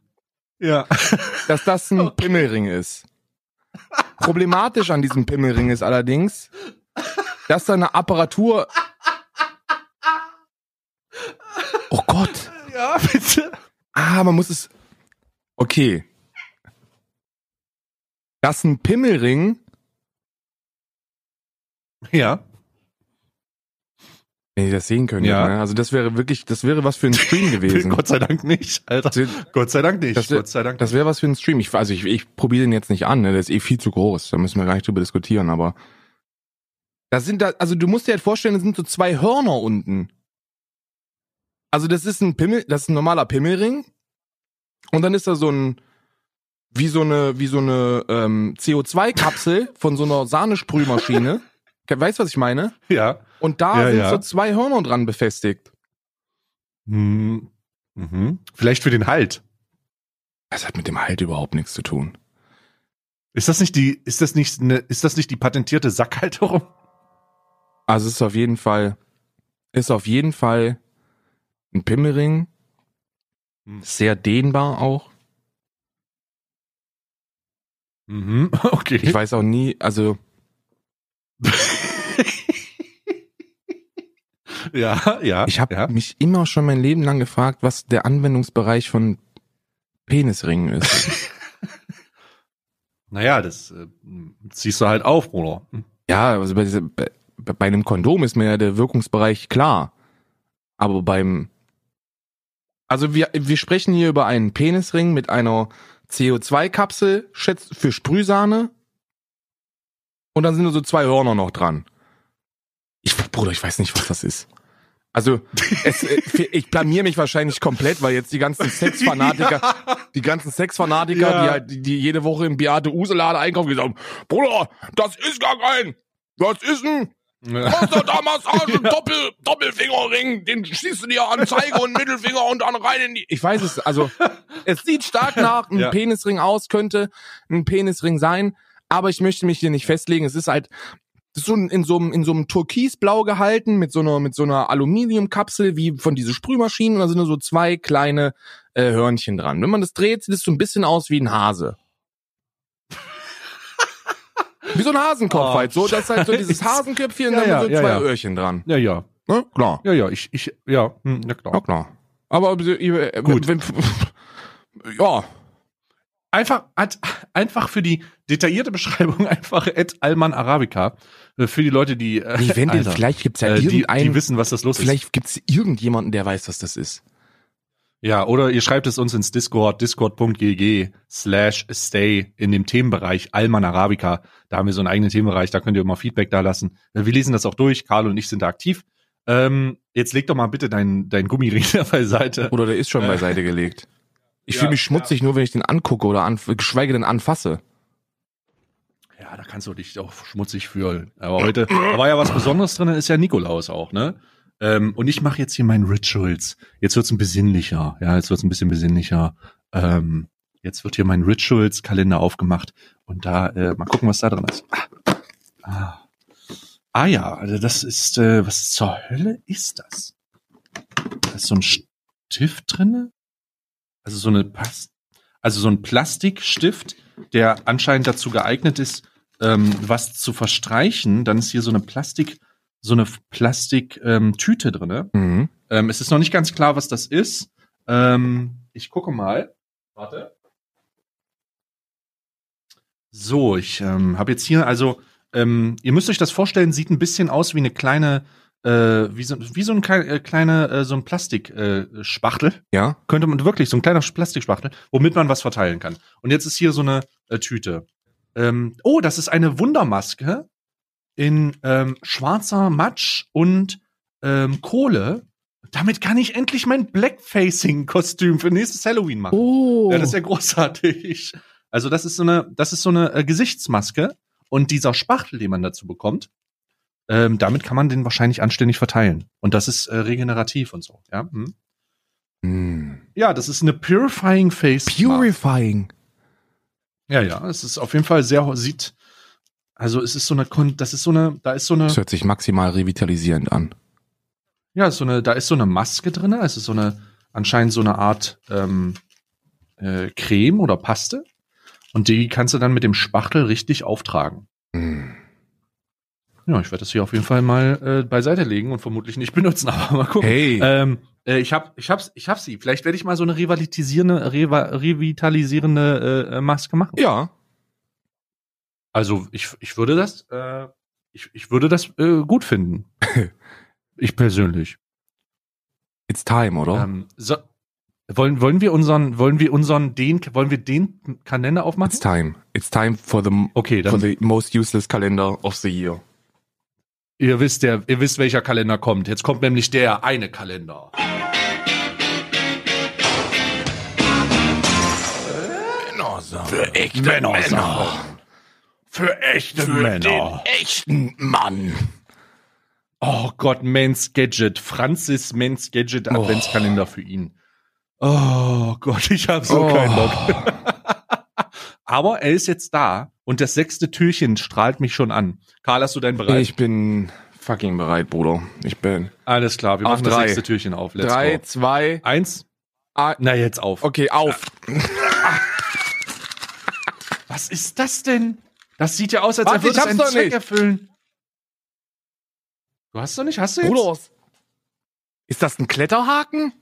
Ja. dass das ein Pimmelring ist. Problematisch an diesem Pimmelring ist allerdings, dass da eine Apparatur. Oh Gott. Ja, bitte. Ah, man muss es. Okay. Das ein Pimmelring. Ja. Wenn ihr das sehen könnt, Ja. ne? also das wäre wirklich, das wäre was für ein Stream gewesen. Gott sei Dank nicht, Alter. Das, Gott sei Dank nicht. Das Gott sei Dank. das wäre was für ein Stream. Ich, also ich, ich probiere den jetzt nicht an, ne? der ist eh viel zu groß. Da müssen wir gar nicht drüber diskutieren, aber da sind da, also du musst dir halt vorstellen, da sind so zwei Hörner unten. Also das ist ein Pimmel, das ist ein normaler Pimmelring und dann ist da so ein wie so eine wie so eine ähm, CO2-Kapsel von so einer Sahnesprühmaschine. Weißt du, was ich meine? ja. Und da Ja, sind ja. so zwei Hörner dran befestigt. Hm. Mhm. Vielleicht für den Halt. Das hat mit dem Halt überhaupt nichts zu tun. Ist das nicht die, ist das nicht eine, ist das nicht die patentierte Sackhalterung? Also es ist auf jeden Fall, ist auf jeden Fall ein Pimmelring. Hm. Sehr dehnbar auch. Mhm. Okay. Ich weiß auch nie, also ja, ja. ich habe ja. mich immer schon mein Leben lang gefragt, was der Anwendungsbereich von Penisringen ist. Naja, das äh, ziehst du halt auf, Bruder. Ja, also bei, bei, bei einem Kondom ist mir ja der Wirkungsbereich klar. Aber beim, also wir, wir sprechen hier über einen Penisring mit einer CO2-Kapsel schätz- für Sprühsahne. Und dann sind da so zwei Hörner noch dran. Ich, Bruder, ich weiß nicht, was das ist. Also, es, äh, ich blamier mich wahrscheinlich komplett, weil jetzt die ganzen Sexfanatiker, die ganzen Sexfanatiker, Ja. die halt, die, die jede Woche im Beate Uselade einkaufen, gesagt haben, Bruder, das ist gar kein, das ist ein Prostata-Massage, Doppel, Doppelfingerring, den schließt du dir an Zeige und Mittelfinger und dann rein in die. Ich weiß es, also es sieht stark nach einem Ja. Penisring aus, könnte ein Penisring sein, aber ich möchte mich hier nicht festlegen. Es ist halt so in so einem in so einem Türkisblau gehalten mit so einer mit so einer Aluminiumkapsel wie von diese Sprühmaschinen und da sind da so zwei kleine äh, Hörnchen dran. Wenn man das dreht, sieht es so ein bisschen aus wie ein Hase. Wie so ein Hasenkopf Oh, halt. So, das ist halt so dieses. Hasenköpfchen Ja, dann ja, so ja, zwei ja. Öhrchen dran. Ja, ja. Ne? Klar. Ja, ja, ich, ich, ja, hm, ja klar. Ja, klar. Aber äh, Gut. Wenn, ja. Einfach, hat- einfach für die detaillierte Beschreibung einfach Ed Alman Arabica. Äh, Für die Leute, die, äh, Nee, wenn Alter, vielleicht gibt's ja äh, die, die wissen, was das los ist. vielleicht gibt's irgendjemanden, der weiß, was das ist. Ja, oder ihr schreibt es uns ins Discord, discord.gg slash stay in dem Themenbereich Alman Arabica. Da haben wir so einen eigenen Themenbereich, da könnt ihr immer Feedback da lassen. Äh, Wir lesen das auch durch, Carlo und ich sind da aktiv. Ähm, jetzt leg doch mal bitte deinen dein Gummiring da beiseite. Oder der ist schon Äh. beiseite gelegt. Ich Ja, fühle mich schmutzig nur, wenn ich den angucke oder an, geschweige denn anfasse. Ja, da kannst du dich auch schmutzig fühlen. Aber heute, da war ja was Besonderes drin, ist ja Nikolaus auch, ne? Ähm, und ich mache jetzt hier meinen Rituals. Jetzt wird's ein besinnlicher. Ja, jetzt wird's ein bisschen besinnlicher. Ähm, jetzt wird hier mein Rituals-Kalender aufgemacht. Und da, äh, mal gucken, was da drin ist. Ah, ah. ah ja, also das ist, äh, was zur Hölle ist das? Da ist so ein Stift drinne? Also so eine Pas also so ein Plastikstift, der anscheinend dazu geeignet ist, ähm, was zu verstreichen. Dann ist hier so eine Plastik, so eine Plastiktüte ähm, drinne. Mhm. Ähm, es ist noch nicht ganz klar, was das ist. Ähm, ich gucke mal. Warte. So, ich ähm, habe jetzt hier, also, ähm, ihr müsst euch das vorstellen, sieht ein bisschen aus wie eine kleine, äh, wie so, wie so ein äh, kleine, äh, so ein Plastikspachtel. Äh, Ja? könnte man wirklich so ein kleiner Plastikspachtel, womit man was verteilen kann. Und jetzt ist hier so eine äh, Tüte. Ähm, oh, das ist eine Wundermaske in ähm, schwarzer Matsch und ähm, Kohle. Damit kann ich endlich mein Blackfacing-Kostüm für nächstes Halloween machen. Oh. Ja, das ist ja großartig. Also das ist so eine, das ist so eine äh, Gesichtsmaske und dieser Spachtel, den man dazu bekommt, ähm, damit kann man den wahrscheinlich anständig verteilen. Und das ist äh, regenerativ und so. Ja, hm. Hm. ja das ist eine Purifying Face. Mask. Purifying. Ja, ja, es ist auf jeden Fall sehr sieht. Also es ist so eine, Kon das ist so eine, da ist so eine, Das hört sich maximal revitalisierend an. ja, so eine, da ist so eine Maske drinne. Es ist so eine, anscheinend so eine Art ähm, äh, Creme oder Paste. Und die kannst du dann mit dem Spachtel richtig auftragen. Hm. Ja, ich werde das hier auf jeden Fall mal äh, beiseite legen und vermutlich nicht benutzen, aber mal gucken. Hey. Ähm, äh, ich hab, ich hab's, ich hab sie. Vielleicht werde ich mal so eine revitalisierende, reva revitalisierende äh, äh, Maske machen. Ja. Also ich, ich würde das, äh, ich, ich würde das äh, gut finden. ich persönlich. It's time, oder? Ähm, so, wollen, wollen wir unseren, wollen wir unseren, den, wollen wir den Kalender aufmachen? It's time. It's time for the, Okay, for the most useless calendar of the year. ihr wisst der, ihr wisst, welcher Kalender kommt. Jetzt kommt nämlich der eine Kalender. Für echte Männer. Für echte Männer. echten Mann. Oh Gott, Mans Gadget. Francis Mans Gadget Adventskalender für ihn. Oh Gott, ich habe so Oh. keinen Bock. Aber er ist jetzt da und das sechste Türchen strahlt mich schon an. Karl, hast du deinen bereit? Ich bin fucking bereit, Bruder. Ich bin. Alles klar, wir Auf machen das drei. sechste Türchen auf. Let's Drei, go. zwei, Eins. ah, Na, jetzt auf. okay, auf. Was ist das denn? Das sieht ja aus, als Warte, würde ich es einen Zweck nicht. erfüllen. Du hast doch nicht? Hast du jetzt? Bruder. Ist das ein Kletterhaken?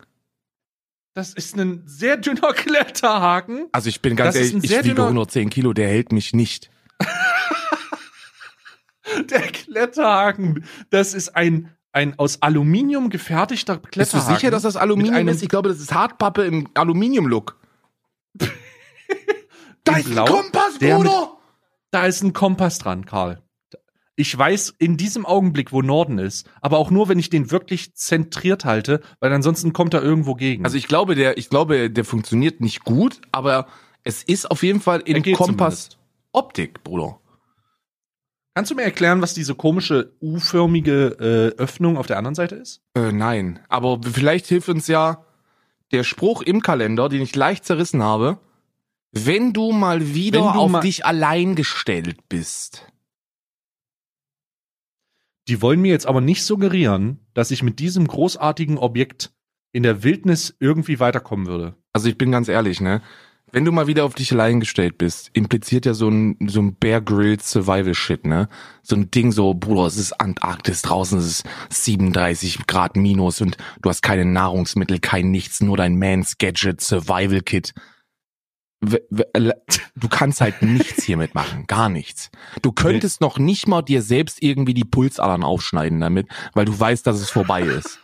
Das ist ein sehr dünner Kletterhaken. Also ich bin ganz Das ehrlich, ich wiege dünner- 110 Kilo, der hält mich nicht. Der Kletterhaken, das ist ein, ein aus Aluminium gefertigter Bist du Kletterhaken. sicher, dass das Aluminium einem- ist? Ich glaube, das ist Hartpappe im Aluminium-Look. da In ist ein Kompass, Bruder! Da ist ein Kompass dran, Karl. Ich weiß in diesem Augenblick, wo Norden ist, aber auch nur, wenn ich den wirklich zentriert halte, weil ansonsten kommt er irgendwo gegen. Also ich glaube, der, ich glaube, der funktioniert nicht gut, aber es ist auf jeden Fall in Kompass-Optik, Bruder. Kannst du mir erklären, was diese komische U-förmige äh, Öffnung auf der anderen Seite ist? Äh, nein, aber vielleicht hilft uns ja der Spruch im Kalender, den ich leicht zerrissen habe. Wenn du mal wieder du auf mal- dich allein gestellt bist. Die wollen mir jetzt aber nicht suggerieren, dass ich mit diesem großartigen Objekt in der Wildnis irgendwie weiterkommen würde. Also ich bin ganz ehrlich, ne? Wenn du mal wieder auf dich allein gestellt bist, impliziert ja so ein, so ein Bear Grylls Survival Shit, ne? So ein Ding so, Bruder, es ist Antarktis draußen, es ist 37 Grad minus und du hast keine Nahrungsmittel, kein nichts, nur dein Mans Gadget Survival Kit. Du kannst halt nichts hiermit machen, gar nichts. Du könntest noch nicht mal dir selbst irgendwie die Pulsadern aufschneiden damit, weil du weißt, dass es vorbei ist.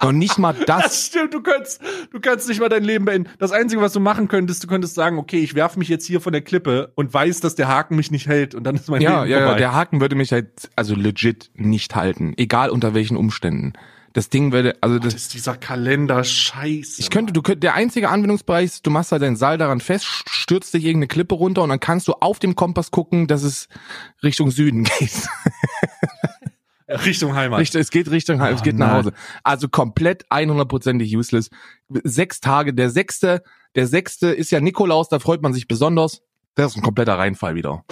Und nicht mal das Das stimmt, du kannst, du kannst nicht mal dein Leben beenden. Das Einzige, was du machen könntest, du könntest sagen, okay, ich werfe mich jetzt hier von der Klippe und weiß, dass der Haken mich nicht hält und dann ist mein Ja, Leben ja, ja, vorbei. der Haken würde mich halt also legit nicht halten, egal unter welchen Umständen. Das Ding würde, also das das, ist dieser Kalender scheiße. ich könnte, du könnt, der einzige Anwendungsbereich ist, du machst halt dein Seil daran fest, stürzt dich irgendeine Klippe runter und dann kannst du auf dem Kompass gucken, dass es Richtung Süden geht. Richtung Heimat. Richtung, es geht Richtung, es Oh geht nach nein. Hause. Also komplett 100%ig useless. Sechs Tage, der sechste, der sechste ist ja Nikolaus, da freut man sich besonders. Das ist ein kompletter Reinfall wieder.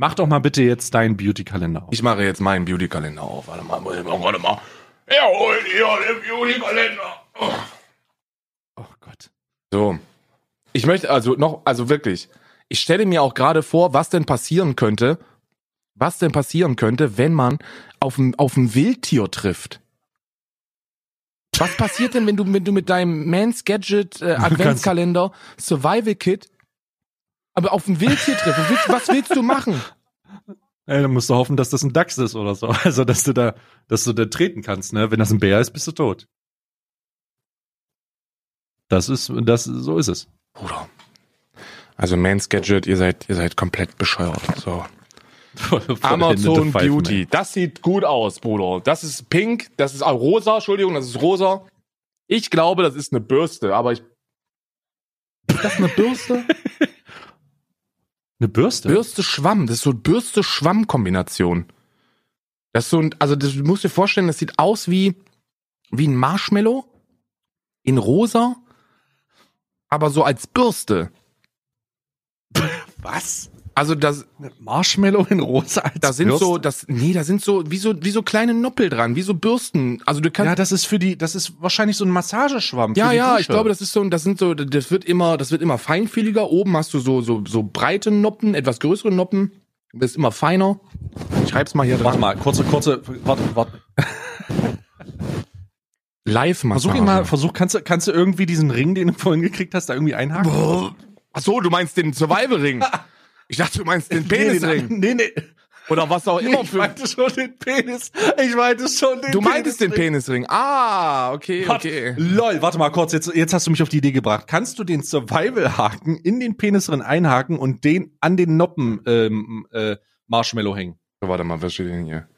Mach doch mal bitte jetzt deinen Beauty-Kalender auf. Ich mache jetzt meinen Beauty-Kalender auf. Warte mal, muss ich mal, warte mal. Ja, hol dir den Beauty-Kalender. Oh. Oh Gott. So. Ich möchte also noch, also wirklich, ich stelle mir auch gerade vor, was denn passieren könnte, was denn passieren könnte, wenn man auf ein, auf ein Wildtier trifft. Was passiert denn, wenn du, wenn du mit deinem Mans Gadget äh, Adventskalender Survival Kit aber auf ein Wildtier triffst? Was willst, was willst du machen? Ey, dann musst du hoffen, dass das ein Dachs ist oder so. Also, dass du da, dass du da treten kannst, ne? Wenn das ein Bär ist, bist du tot. Das ist, das, so ist es. Bruder. Also Mans Gadget, ihr seid, ihr seid komplett bescheuert. So. Amazon Beauty. Das sieht gut aus, Bruder. Das ist pink, das ist auch rosa, Entschuldigung, das ist rosa. Ich glaube, das ist eine Bürste, aber ich. Ist das eine Bürste? Eine Bürste? Bürste-Schwamm. Das ist so Bürste-Schwamm-Kombination. Das ist so ein, also das du musst dir vorstellen, das sieht aus wie, wie ein Marshmallow in rosa, aber so als Bürste. Was? Also das, Marshmallow in rosa als da sind Bürste? so, das, nee, da sind so, wie so, wie so kleine Noppel dran, wie so Bürsten. Also du kannst, Ja, das ist für die, das ist wahrscheinlich so ein Massageschwamm. Ja, ja, Dusche. ich glaube, das ist so, das sind so, das wird immer, das wird immer feinfühliger. Oben hast du so, so, so breite Noppen, etwas größere Noppen. Das ist immer feiner. Ich schreib's mal hier Warte dran. mal, kurze, kurze, warte, warte. Live-Massage. Versuch ihn mal, versuch, kannst du, kannst du irgendwie diesen Ring, den du vorhin gekriegt hast, da irgendwie einhaken? Ach so, du meinst den Survival-Ring. Ich dachte, du meinst den Penisring. Nee, nee. Oder was auch immer ich für. meinte schon den Penis. Ich meinte schon den Du meintest den Penisring. Penisring. Ah, okay, Warte, okay. Lol, warte mal kurz, jetzt, jetzt hast du mich auf die Idee gebracht. Kannst du den Survival-Haken in den Penisring einhaken und den an den Noppen ähm, äh, Marshmallow hängen? Warte mal, was steht denn hier?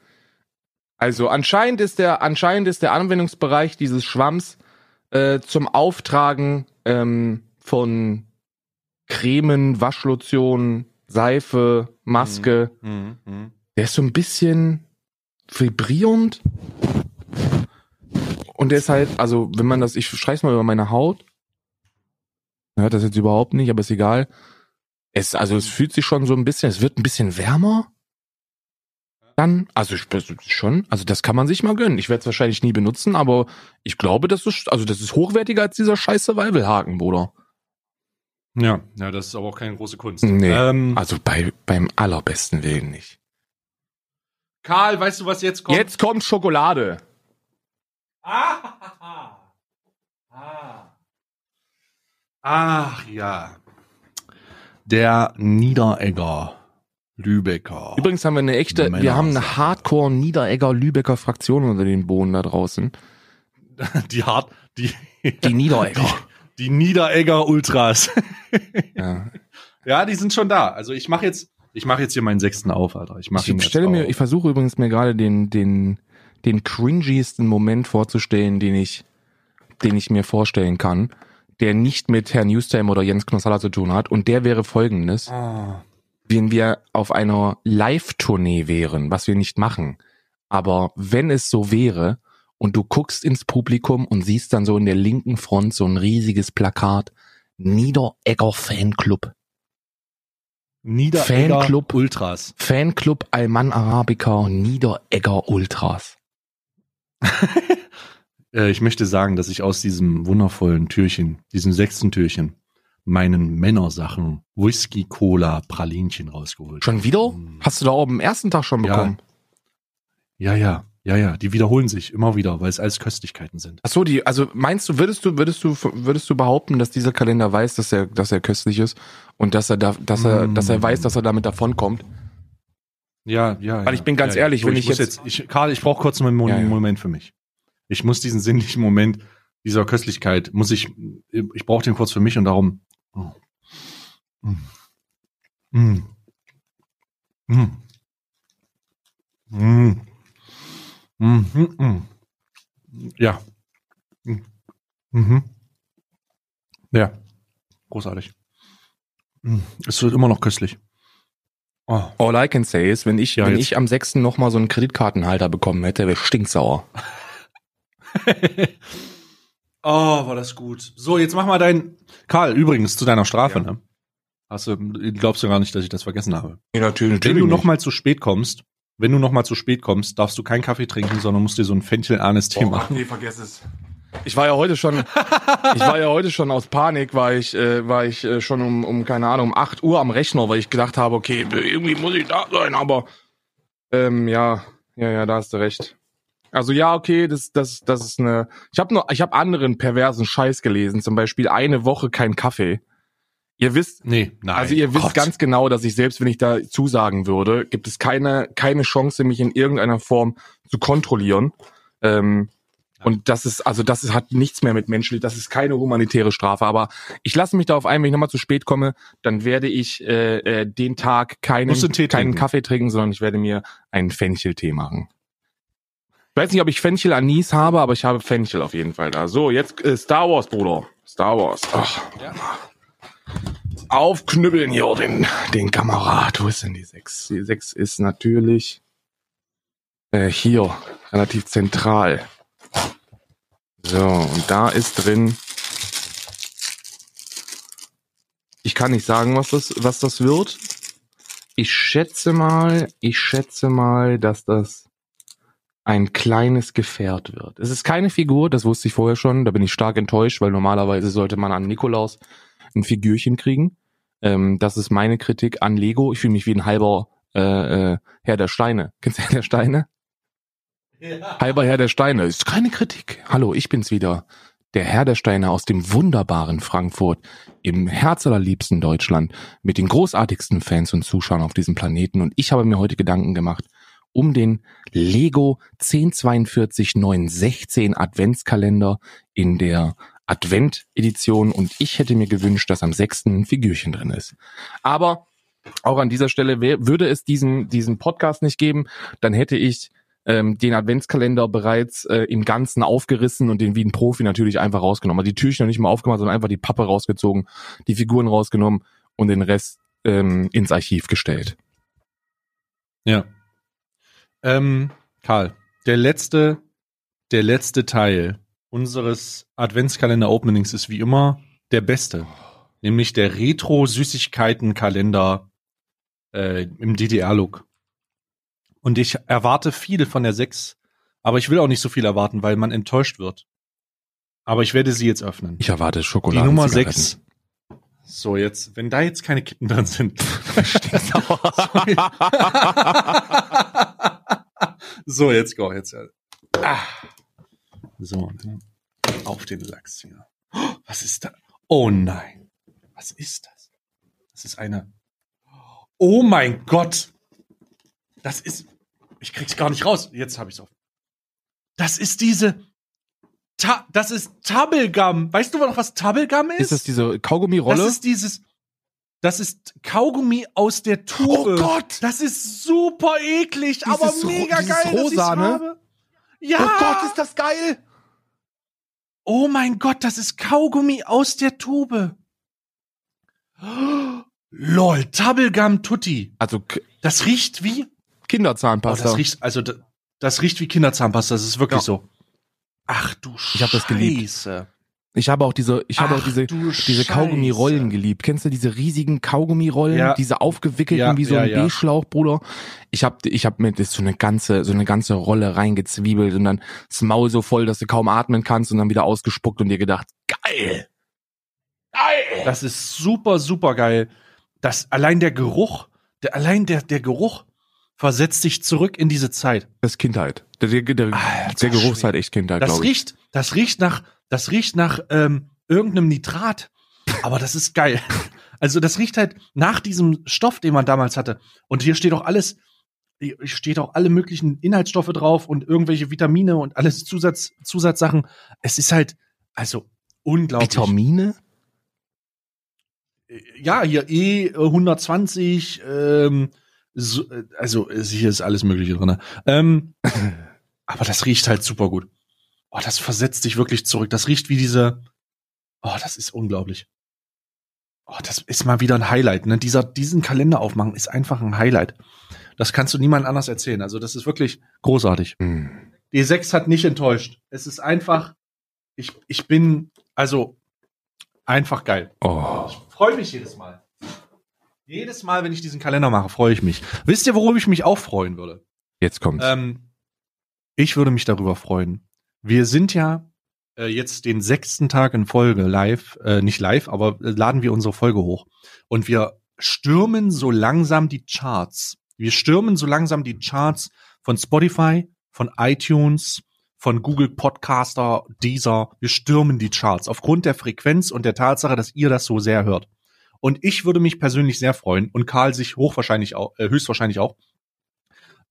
Also anscheinend ist der, anscheinend ist der Anwendungsbereich dieses Schwamms äh, zum Auftragen ähm, von Cremen, Waschlotion, Seife, Maske. Der ist so ein bisschen vibrierend. Und der ist halt, also wenn man das, ich streich's mal über meine Haut. Man hört das jetzt überhaupt nicht, aber ist egal. Es, also es fühlt sich schon so ein bisschen, es wird ein bisschen wärmer. Dann, also ich, schon, also das kann man sich mal gönnen. Ich werde es wahrscheinlich nie benutzen, aber ich glaube, das ist, also das ist hochwertiger als dieser scheiß Survival-Haken, Bruder. Ja, ja, das ist aber auch keine große Kunst. Nee. Ähm, Also bei, beim allerbesten Willen nicht. Karl, weißt du, was jetzt kommt? Jetzt kommt Schokolade. Ah, Ach ja. Der Niederegger Lübecker. Übrigens haben wir eine echte, Männer- wir haben eine Hardcore Niederegger Lübecker Fraktion unter den Bohnen da draußen. die hart, die, Die Niederegger. die Niederegger Ultras. ja. ja, die sind schon da. Also ich mache jetzt, ich mache jetzt hier meinen sechsten auf, Alter. Ich mache Ich stelle mir, ich versuche übrigens mir gerade den, den, den cringiesten Moment vorzustellen, den ich, den ich mir vorstellen kann, der nicht mit Herrn Newstime oder Jens Knossalla zu tun hat. Und der wäre folgendes. Ah. wenn wir auf einer Live-Tournee wären, was wir nicht machen, aber wenn es so wäre und du guckst ins Publikum und siehst dann so in der linken Front so ein riesiges Plakat, Niederegger Fanclub, Niederegger Fanclub. Ultras. Fanclub Alman Arabica Niederegger Ultras. Äh, ich möchte sagen, dass ich aus diesem wundervollen Türchen, diesem sechsten Türchen, meinen Männersachen Whisky, Cola, Pralinchen rausgeholt. Schon wieder? Mm. Hast du da auch am ersten Tag schon bekommen? Ja, ja, ja, ja. Die wiederholen sich immer wieder, weil es alles Köstlichkeiten sind. Ach so, die, also meinst du, würdest du, würdest du, würdest du behaupten, dass dieser Kalender weiß, dass er, dass er köstlich ist und dass er da, dass er, Mm. dass er weiß, dass er damit davonkommt? Ja, ja. Weil ja. ich bin ganz ja, ehrlich, So, wenn ich muss jetzt- ich, Karl, ich brauche kurz einen Mo Ja, ja. Moment für mich. Ich muss diesen sinnlichen Moment dieser Köstlichkeit, muss ich, ich brauche den kurz für mich und darum. Oh. Mm. Mm. Mm. Mm. Mm, mm, mm. Ja. Mm. Mhm. Ja. Großartig. Mm. Es wird immer noch köstlich. Oh. All I can say ist, wenn ich, Ja, wenn jetzt- ich am 6. nochmal so einen Kreditkartenhalter bekommen hätte, wäre ich stinksauer. oh, war das gut. So, jetzt mach mal dein. Karl, übrigens zu deiner Strafe, Ja. ne? Hast du, glaubst du gar nicht, dass ich das vergessen habe. Ja, natürlich, Wenn du noch mal zu spät kommst, wenn du noch mal zu spät kommst, darfst du keinen Kaffee trinken, sondern musst dir so ein Fenchel-Arnes-Tee machen. nee, vergiss es. Ich war ja heute schon, ich war ja heute schon aus Panik, war ich, äh, war ich äh, schon um, um, keine Ahnung, um 8 Uhr am Rechner, weil ich gedacht habe, okay, irgendwie muss ich da sein, aber, ähm, ja, ja, ja, da hast du recht. Also ja, okay, das, das, das ist eine. Ich habe nur, ich habe anderen perversen Scheiß gelesen, zum Beispiel eine Woche kein Kaffee. Ihr wisst, Nee, nein. also ihr wisst Gott. ganz genau, dass ich selbst, wenn ich da zusagen würde, gibt es keine, keine Chance, mich in irgendeiner Form zu kontrollieren. Ähm, und das ist, also das ist, hat nichts mehr mit menschlich, das ist keine humanitäre Strafe. Aber ich lasse mich darauf ein, wenn ich nochmal zu spät komme, dann werde ich äh, äh, den Tag keinen, keinen trinken. Kaffee trinken, sondern ich werde mir einen Fencheltee machen. Ich weiß nicht, ob ich Fenchel Anis habe, aber ich habe Fenchel auf jeden Fall da. So, jetzt äh, Star Wars, Bruder. Star Wars. Ach. Aufknüppeln hier den, den Kamerad. Wo ist denn die 6? Die 6 ist natürlich äh, hier, relativ zentral. So, und da ist drin. Ich kann nicht sagen, was das, was das wird. Ich schätze mal, ich schätze mal, dass das ein kleines Gefährt wird. Es ist keine Figur, das wusste ich vorher schon. Da bin ich stark enttäuscht, weil normalerweise sollte man an Nikolaus ein Figürchen kriegen. Ähm, das ist meine Kritik an Lego. Ich fühle mich wie ein halber äh, äh, Herr der Steine. Kennst du Herr der Steine? Halber Herr der Steine. Ist keine Kritik. Hallo, ich bin's wieder. Der Herr der Steine aus dem wunderbaren Frankfurt, im Herz allerliebsten Deutschland, mit den großartigsten Fans und Zuschauern auf diesem Planeten. Und ich habe mir heute Gedanken gemacht um den Lego 1042 916 Adventskalender in der Advent-Edition. Und ich hätte mir gewünscht, dass am 6. ein Figürchen drin ist. Aber auch an dieser Stelle wär- würde es diesen, diesen Podcast nicht geben, dann hätte ich ähm, den Adventskalender bereits äh, im Ganzen aufgerissen und den wie ein Profi natürlich einfach rausgenommen. Also die Türchen noch nicht mal aufgemacht, sondern einfach die Pappe rausgezogen, die Figuren rausgenommen und den Rest ähm, ins Archiv gestellt. Ja. Ähm, Karl, der letzte, der letzte Teil unseres Adventskalender-Openings ist wie immer der beste. Nämlich der Retro-Süßigkeiten-Kalender äh, im DDR-Look. Und ich erwarte viel von der 6, aber ich will auch nicht so viel erwarten, weil man enttäuscht wird. Aber ich werde sie jetzt öffnen. Ich erwarte Die Schokolade. Nummer 6. So, jetzt, wenn da jetzt keine Kippen drin sind. so, jetzt go, jetzt. Ah. So. ne. auf den Lachs hier. Oh, Was ist da? Oh nein. Was ist das? Das ist eine. Oh mein Gott. Das ist. Ich krieg's gar nicht raus. Jetzt habe ich's auf. Das ist diese. Ta das ist Tubblegum. Weißt du noch, was Tubblegum ist? Ist das diese Kaugummi-Rolle? Das ist dieses. Das ist Kaugummi aus der Tube. Oh Gott! Das ist super eklig, aber Dieses Ro- mega geil. dass ich's Rosa, ne? habe. Ja. Oh Gott, ist das geil! Oh mein Gott, das ist Kaugummi aus der Tube. Lol, Tubblegum Tutti. Also Das riecht wie. Oh, Kinderzahnpasta. das riecht, also das, das riecht wie Kinderzahnpasta. Das ist wirklich Ja. so. Ach du Ich hab das geliebt. Ich habe auch diese, ich habe auch diese, diese. Kaugummi-Rollen geliebt. Kennst du diese riesigen Kaugummi-Rollen? Ja. Diese aufgewickelten Ja, wie so ja, ein ja. B-Schlauch, Bruder. Ich habe ich hab mir das so eine ganze, so eine ganze Rolle reingezwiebelt und dann das Maul so voll, dass du kaum atmen kannst und dann wieder ausgespuckt und dir gedacht, geil! Geil! Das ist super, super geil. Das, allein der Geruch, der, allein der, der Geruch versetzt dich zurück in diese Zeit. Das ist Kindheit. Der, der, der, Alter der Geruch ist halt echt Kindheit, Das glaube ich. riecht, das riecht nach, das riecht nach ähm, irgendeinem Nitrat. Aber das ist geil. Also das riecht halt nach diesem Stoff, den man damals hatte. Und hier steht auch alles, hier steht auch alle möglichen Inhaltsstoffe drauf und irgendwelche Vitamine und alles Zusatz, Zusatzsachen. Es ist halt, also unglaublich. Vitamine? Ja, hier E 120, ähm, so, äh, also äh, hier ist alles Mögliche drin. Ähm, aber das riecht halt super gut. Oh, das versetzt dich wirklich zurück. Das riecht wie diese. Oh, das ist unglaublich. Oh, das ist mal wieder ein Highlight. Ne? Dieser, diesen Kalender aufmachen ist einfach ein Highlight. Das kannst du niemand anders erzählen. Also das ist wirklich großartig. Hm. Die 6 hat nicht enttäuscht. Es ist einfach, ich, ich bin, also einfach geil. Oh. Ich freue mich jedes Mal. Jedes Mal, wenn ich diesen Kalender mache, freue ich mich. Wisst ihr, worüber ich mich auch freuen würde? Jetzt kommt's. Ähm, ich würde mich darüber freuen. Wir sind ja äh, jetzt den sechsten Tag in Folge live, äh, nicht live, aber äh, laden wir unsere Folge hoch. Und wir stürmen so langsam die Charts. Wir stürmen so langsam die Charts von Spotify, von iTunes, von Google Podcaster, Deezer. Wir stürmen die Charts aufgrund der Frequenz und der Tatsache, dass ihr das so sehr hört. Und ich würde mich persönlich sehr freuen und Karl sich hochwahrscheinlich auch, äh, höchstwahrscheinlich auch,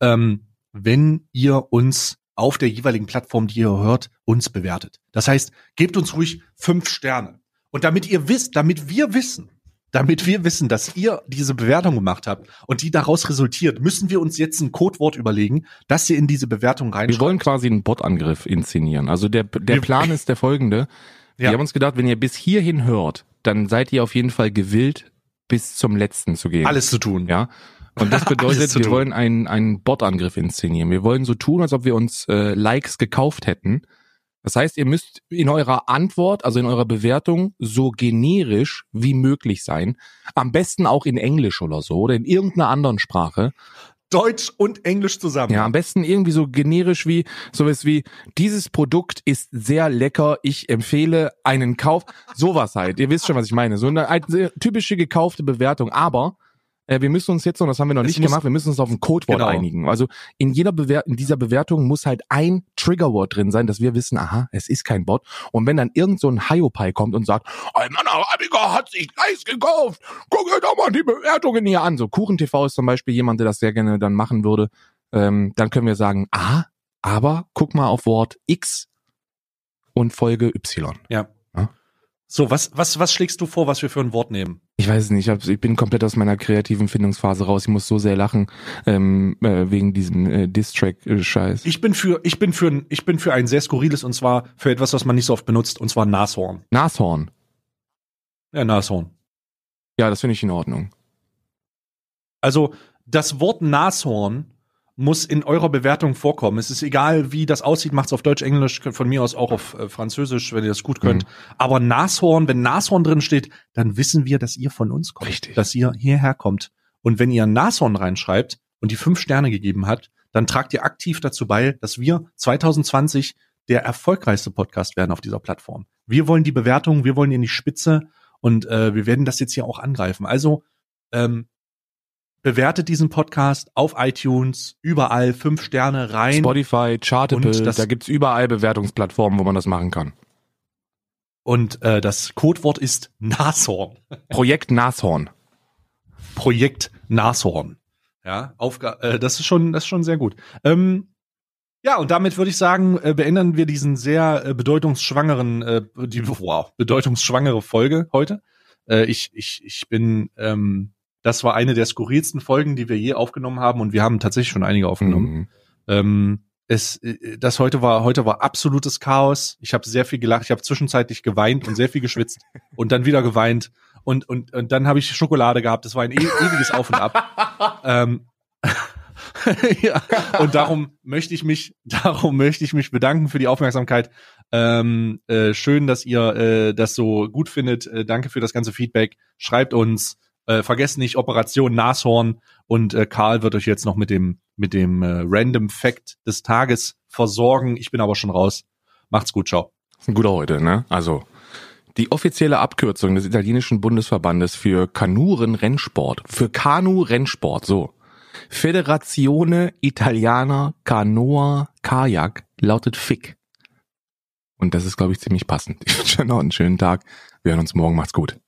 ähm, wenn ihr uns auf der jeweiligen Plattform, die ihr hört, uns bewertet. Das heißt, gebt uns ruhig fünf Sterne. Und damit ihr wisst, damit wir wissen, damit wir wissen, dass ihr diese Bewertung gemacht habt und die daraus resultiert, müssen wir uns jetzt ein Codewort überlegen, das ihr in diese Bewertung Wir reinschreibt. wollen quasi einen Bot-Angriff inszenieren. Also der, der Wir- Plan ist der folgende. Wir Ja. haben uns gedacht, wenn ihr bis hierhin hört, dann seid ihr auf jeden Fall gewillt, bis zum letzten zu gehen. alles zu tun. Ja. Und das bedeutet, wir tun. wollen einen, einen Bot-Angriff inszenieren. Wir wollen so tun, als ob wir uns äh, Likes gekauft hätten. Das heißt, ihr müsst in eurer Antwort, also in eurer Bewertung, so generisch wie möglich sein. Am besten auch in Englisch oder so oder in irgendeiner anderen Sprache. Deutsch und Englisch zusammen. Ja, am besten irgendwie so generisch wie sowas wie dieses Produkt ist sehr lecker, ich empfehle einen Kauf. Sowas halt. Ihr wisst schon, was ich meine. So eine, eine typische gekaufte Bewertung. Aber äh, wir müssen uns jetzt noch, das haben wir noch Es nicht muss- gemacht, wir müssen uns auf ein Codewort Genau. einigen. Also in jeder Bewer in dieser Bewertung muss halt ein Triggerwort drin sein, dass wir wissen, aha, es ist kein Bot. Und wenn dann irgend so ein Hiopai kommt und sagt, ein Mann hat sich Eis gekauft, guck dir doch mal die Bewertungen hier an. So Kuchen TV ist zum Beispiel jemand, der das sehr gerne dann machen würde. Ähm, dann können wir sagen, ah, aber guck mal auf Wort X und Folge Y. Ja. So, was, was, was schlägst du vor, was wir für ein Wort nehmen? Ich weiß es nicht, ich, hab, ich bin komplett aus meiner kreativen Findungsphase raus. Ich muss so sehr lachen ähm, äh, wegen diesem äh, Distrack-Scheiß. Ich bin für, ich bin für, ich bin für ein sehr skurriles und zwar für etwas, was man nicht so oft benutzt, und zwar Nashorn. Nashorn. Ja, Nashorn. Ja, das finde ich in Ordnung. Also, das Wort Nashorn muss in eurer Bewertung vorkommen. Es ist egal, wie das aussieht, macht's auf Deutsch, Englisch, von mir aus auch auf äh, Französisch, wenn ihr das gut könnt. Aber Nashorn, wenn Nashorn drin steht, dann wissen wir, dass ihr von uns kommt. Richtig. Dass ihr hierher kommt. Und wenn ihr Nashorn reinschreibt und die fünf Sterne gegeben hat, dann tragt ihr aktiv dazu bei, dass wir 2020 der erfolgreichste Podcast werden auf dieser Plattform. Wir wollen die Bewertung, wir wollen in die Spitze und äh, wir werden das jetzt hier auch angreifen. Also ähm, bewertet diesen Podcast auf iTunes, überall fünf Sterne rein. Spotify, Chartable, da gibt's überall Bewertungsplattformen, wo man das machen kann. Und äh, das Codewort ist Nashorn. Projekt Nashorn. Projekt Nashorn. Ja, Aufga äh, das ist schon, das ist schon sehr gut. Ähm, ja, und damit würde ich sagen, äh, beenden wir diesen sehr äh, bedeutungsschwangeren, äh, die, wow, bedeutungsschwangere Folge heute. Äh, ich, ich, ich bin, ähm, das war eine der skurrilsten Folgen, die wir je aufgenommen haben, und wir haben tatsächlich schon einige aufgenommen. Mhm. Ähm, es, äh, das heute war, heute war absolutes Chaos. Ich habe sehr viel gelacht, ich habe zwischenzeitlich geweint und sehr viel geschwitzt und dann wieder geweint und und und dann habe ich Schokolade gehabt. Das war ein e ewiges Auf und Ab. ähm, ja, und darum möchte ich mich, darum möchte ich mich bedanken für die Aufmerksamkeit. Ähm, äh, schön, dass ihr äh, das so gut findet. Äh, danke für das ganze Feedback. Schreibt uns. Äh, vergesst nicht Operation Nashorn und äh, Karl wird euch jetzt noch mit dem mit dem äh, Random Fact des Tages versorgen. Ich bin aber schon raus. Macht's gut, ciao. guter heute, ne? Also die offizielle Abkürzung des italienischen Bundesverbandes für Kanuren-Rennsport, für Kanu-Rennsport, so. Federazione Italiana Canoa Kajak lautet FIC. Und das ist, glaube ich, ziemlich passend. Ich wünsche euch noch einen schönen Tag. Wir hören uns morgen. Macht's gut.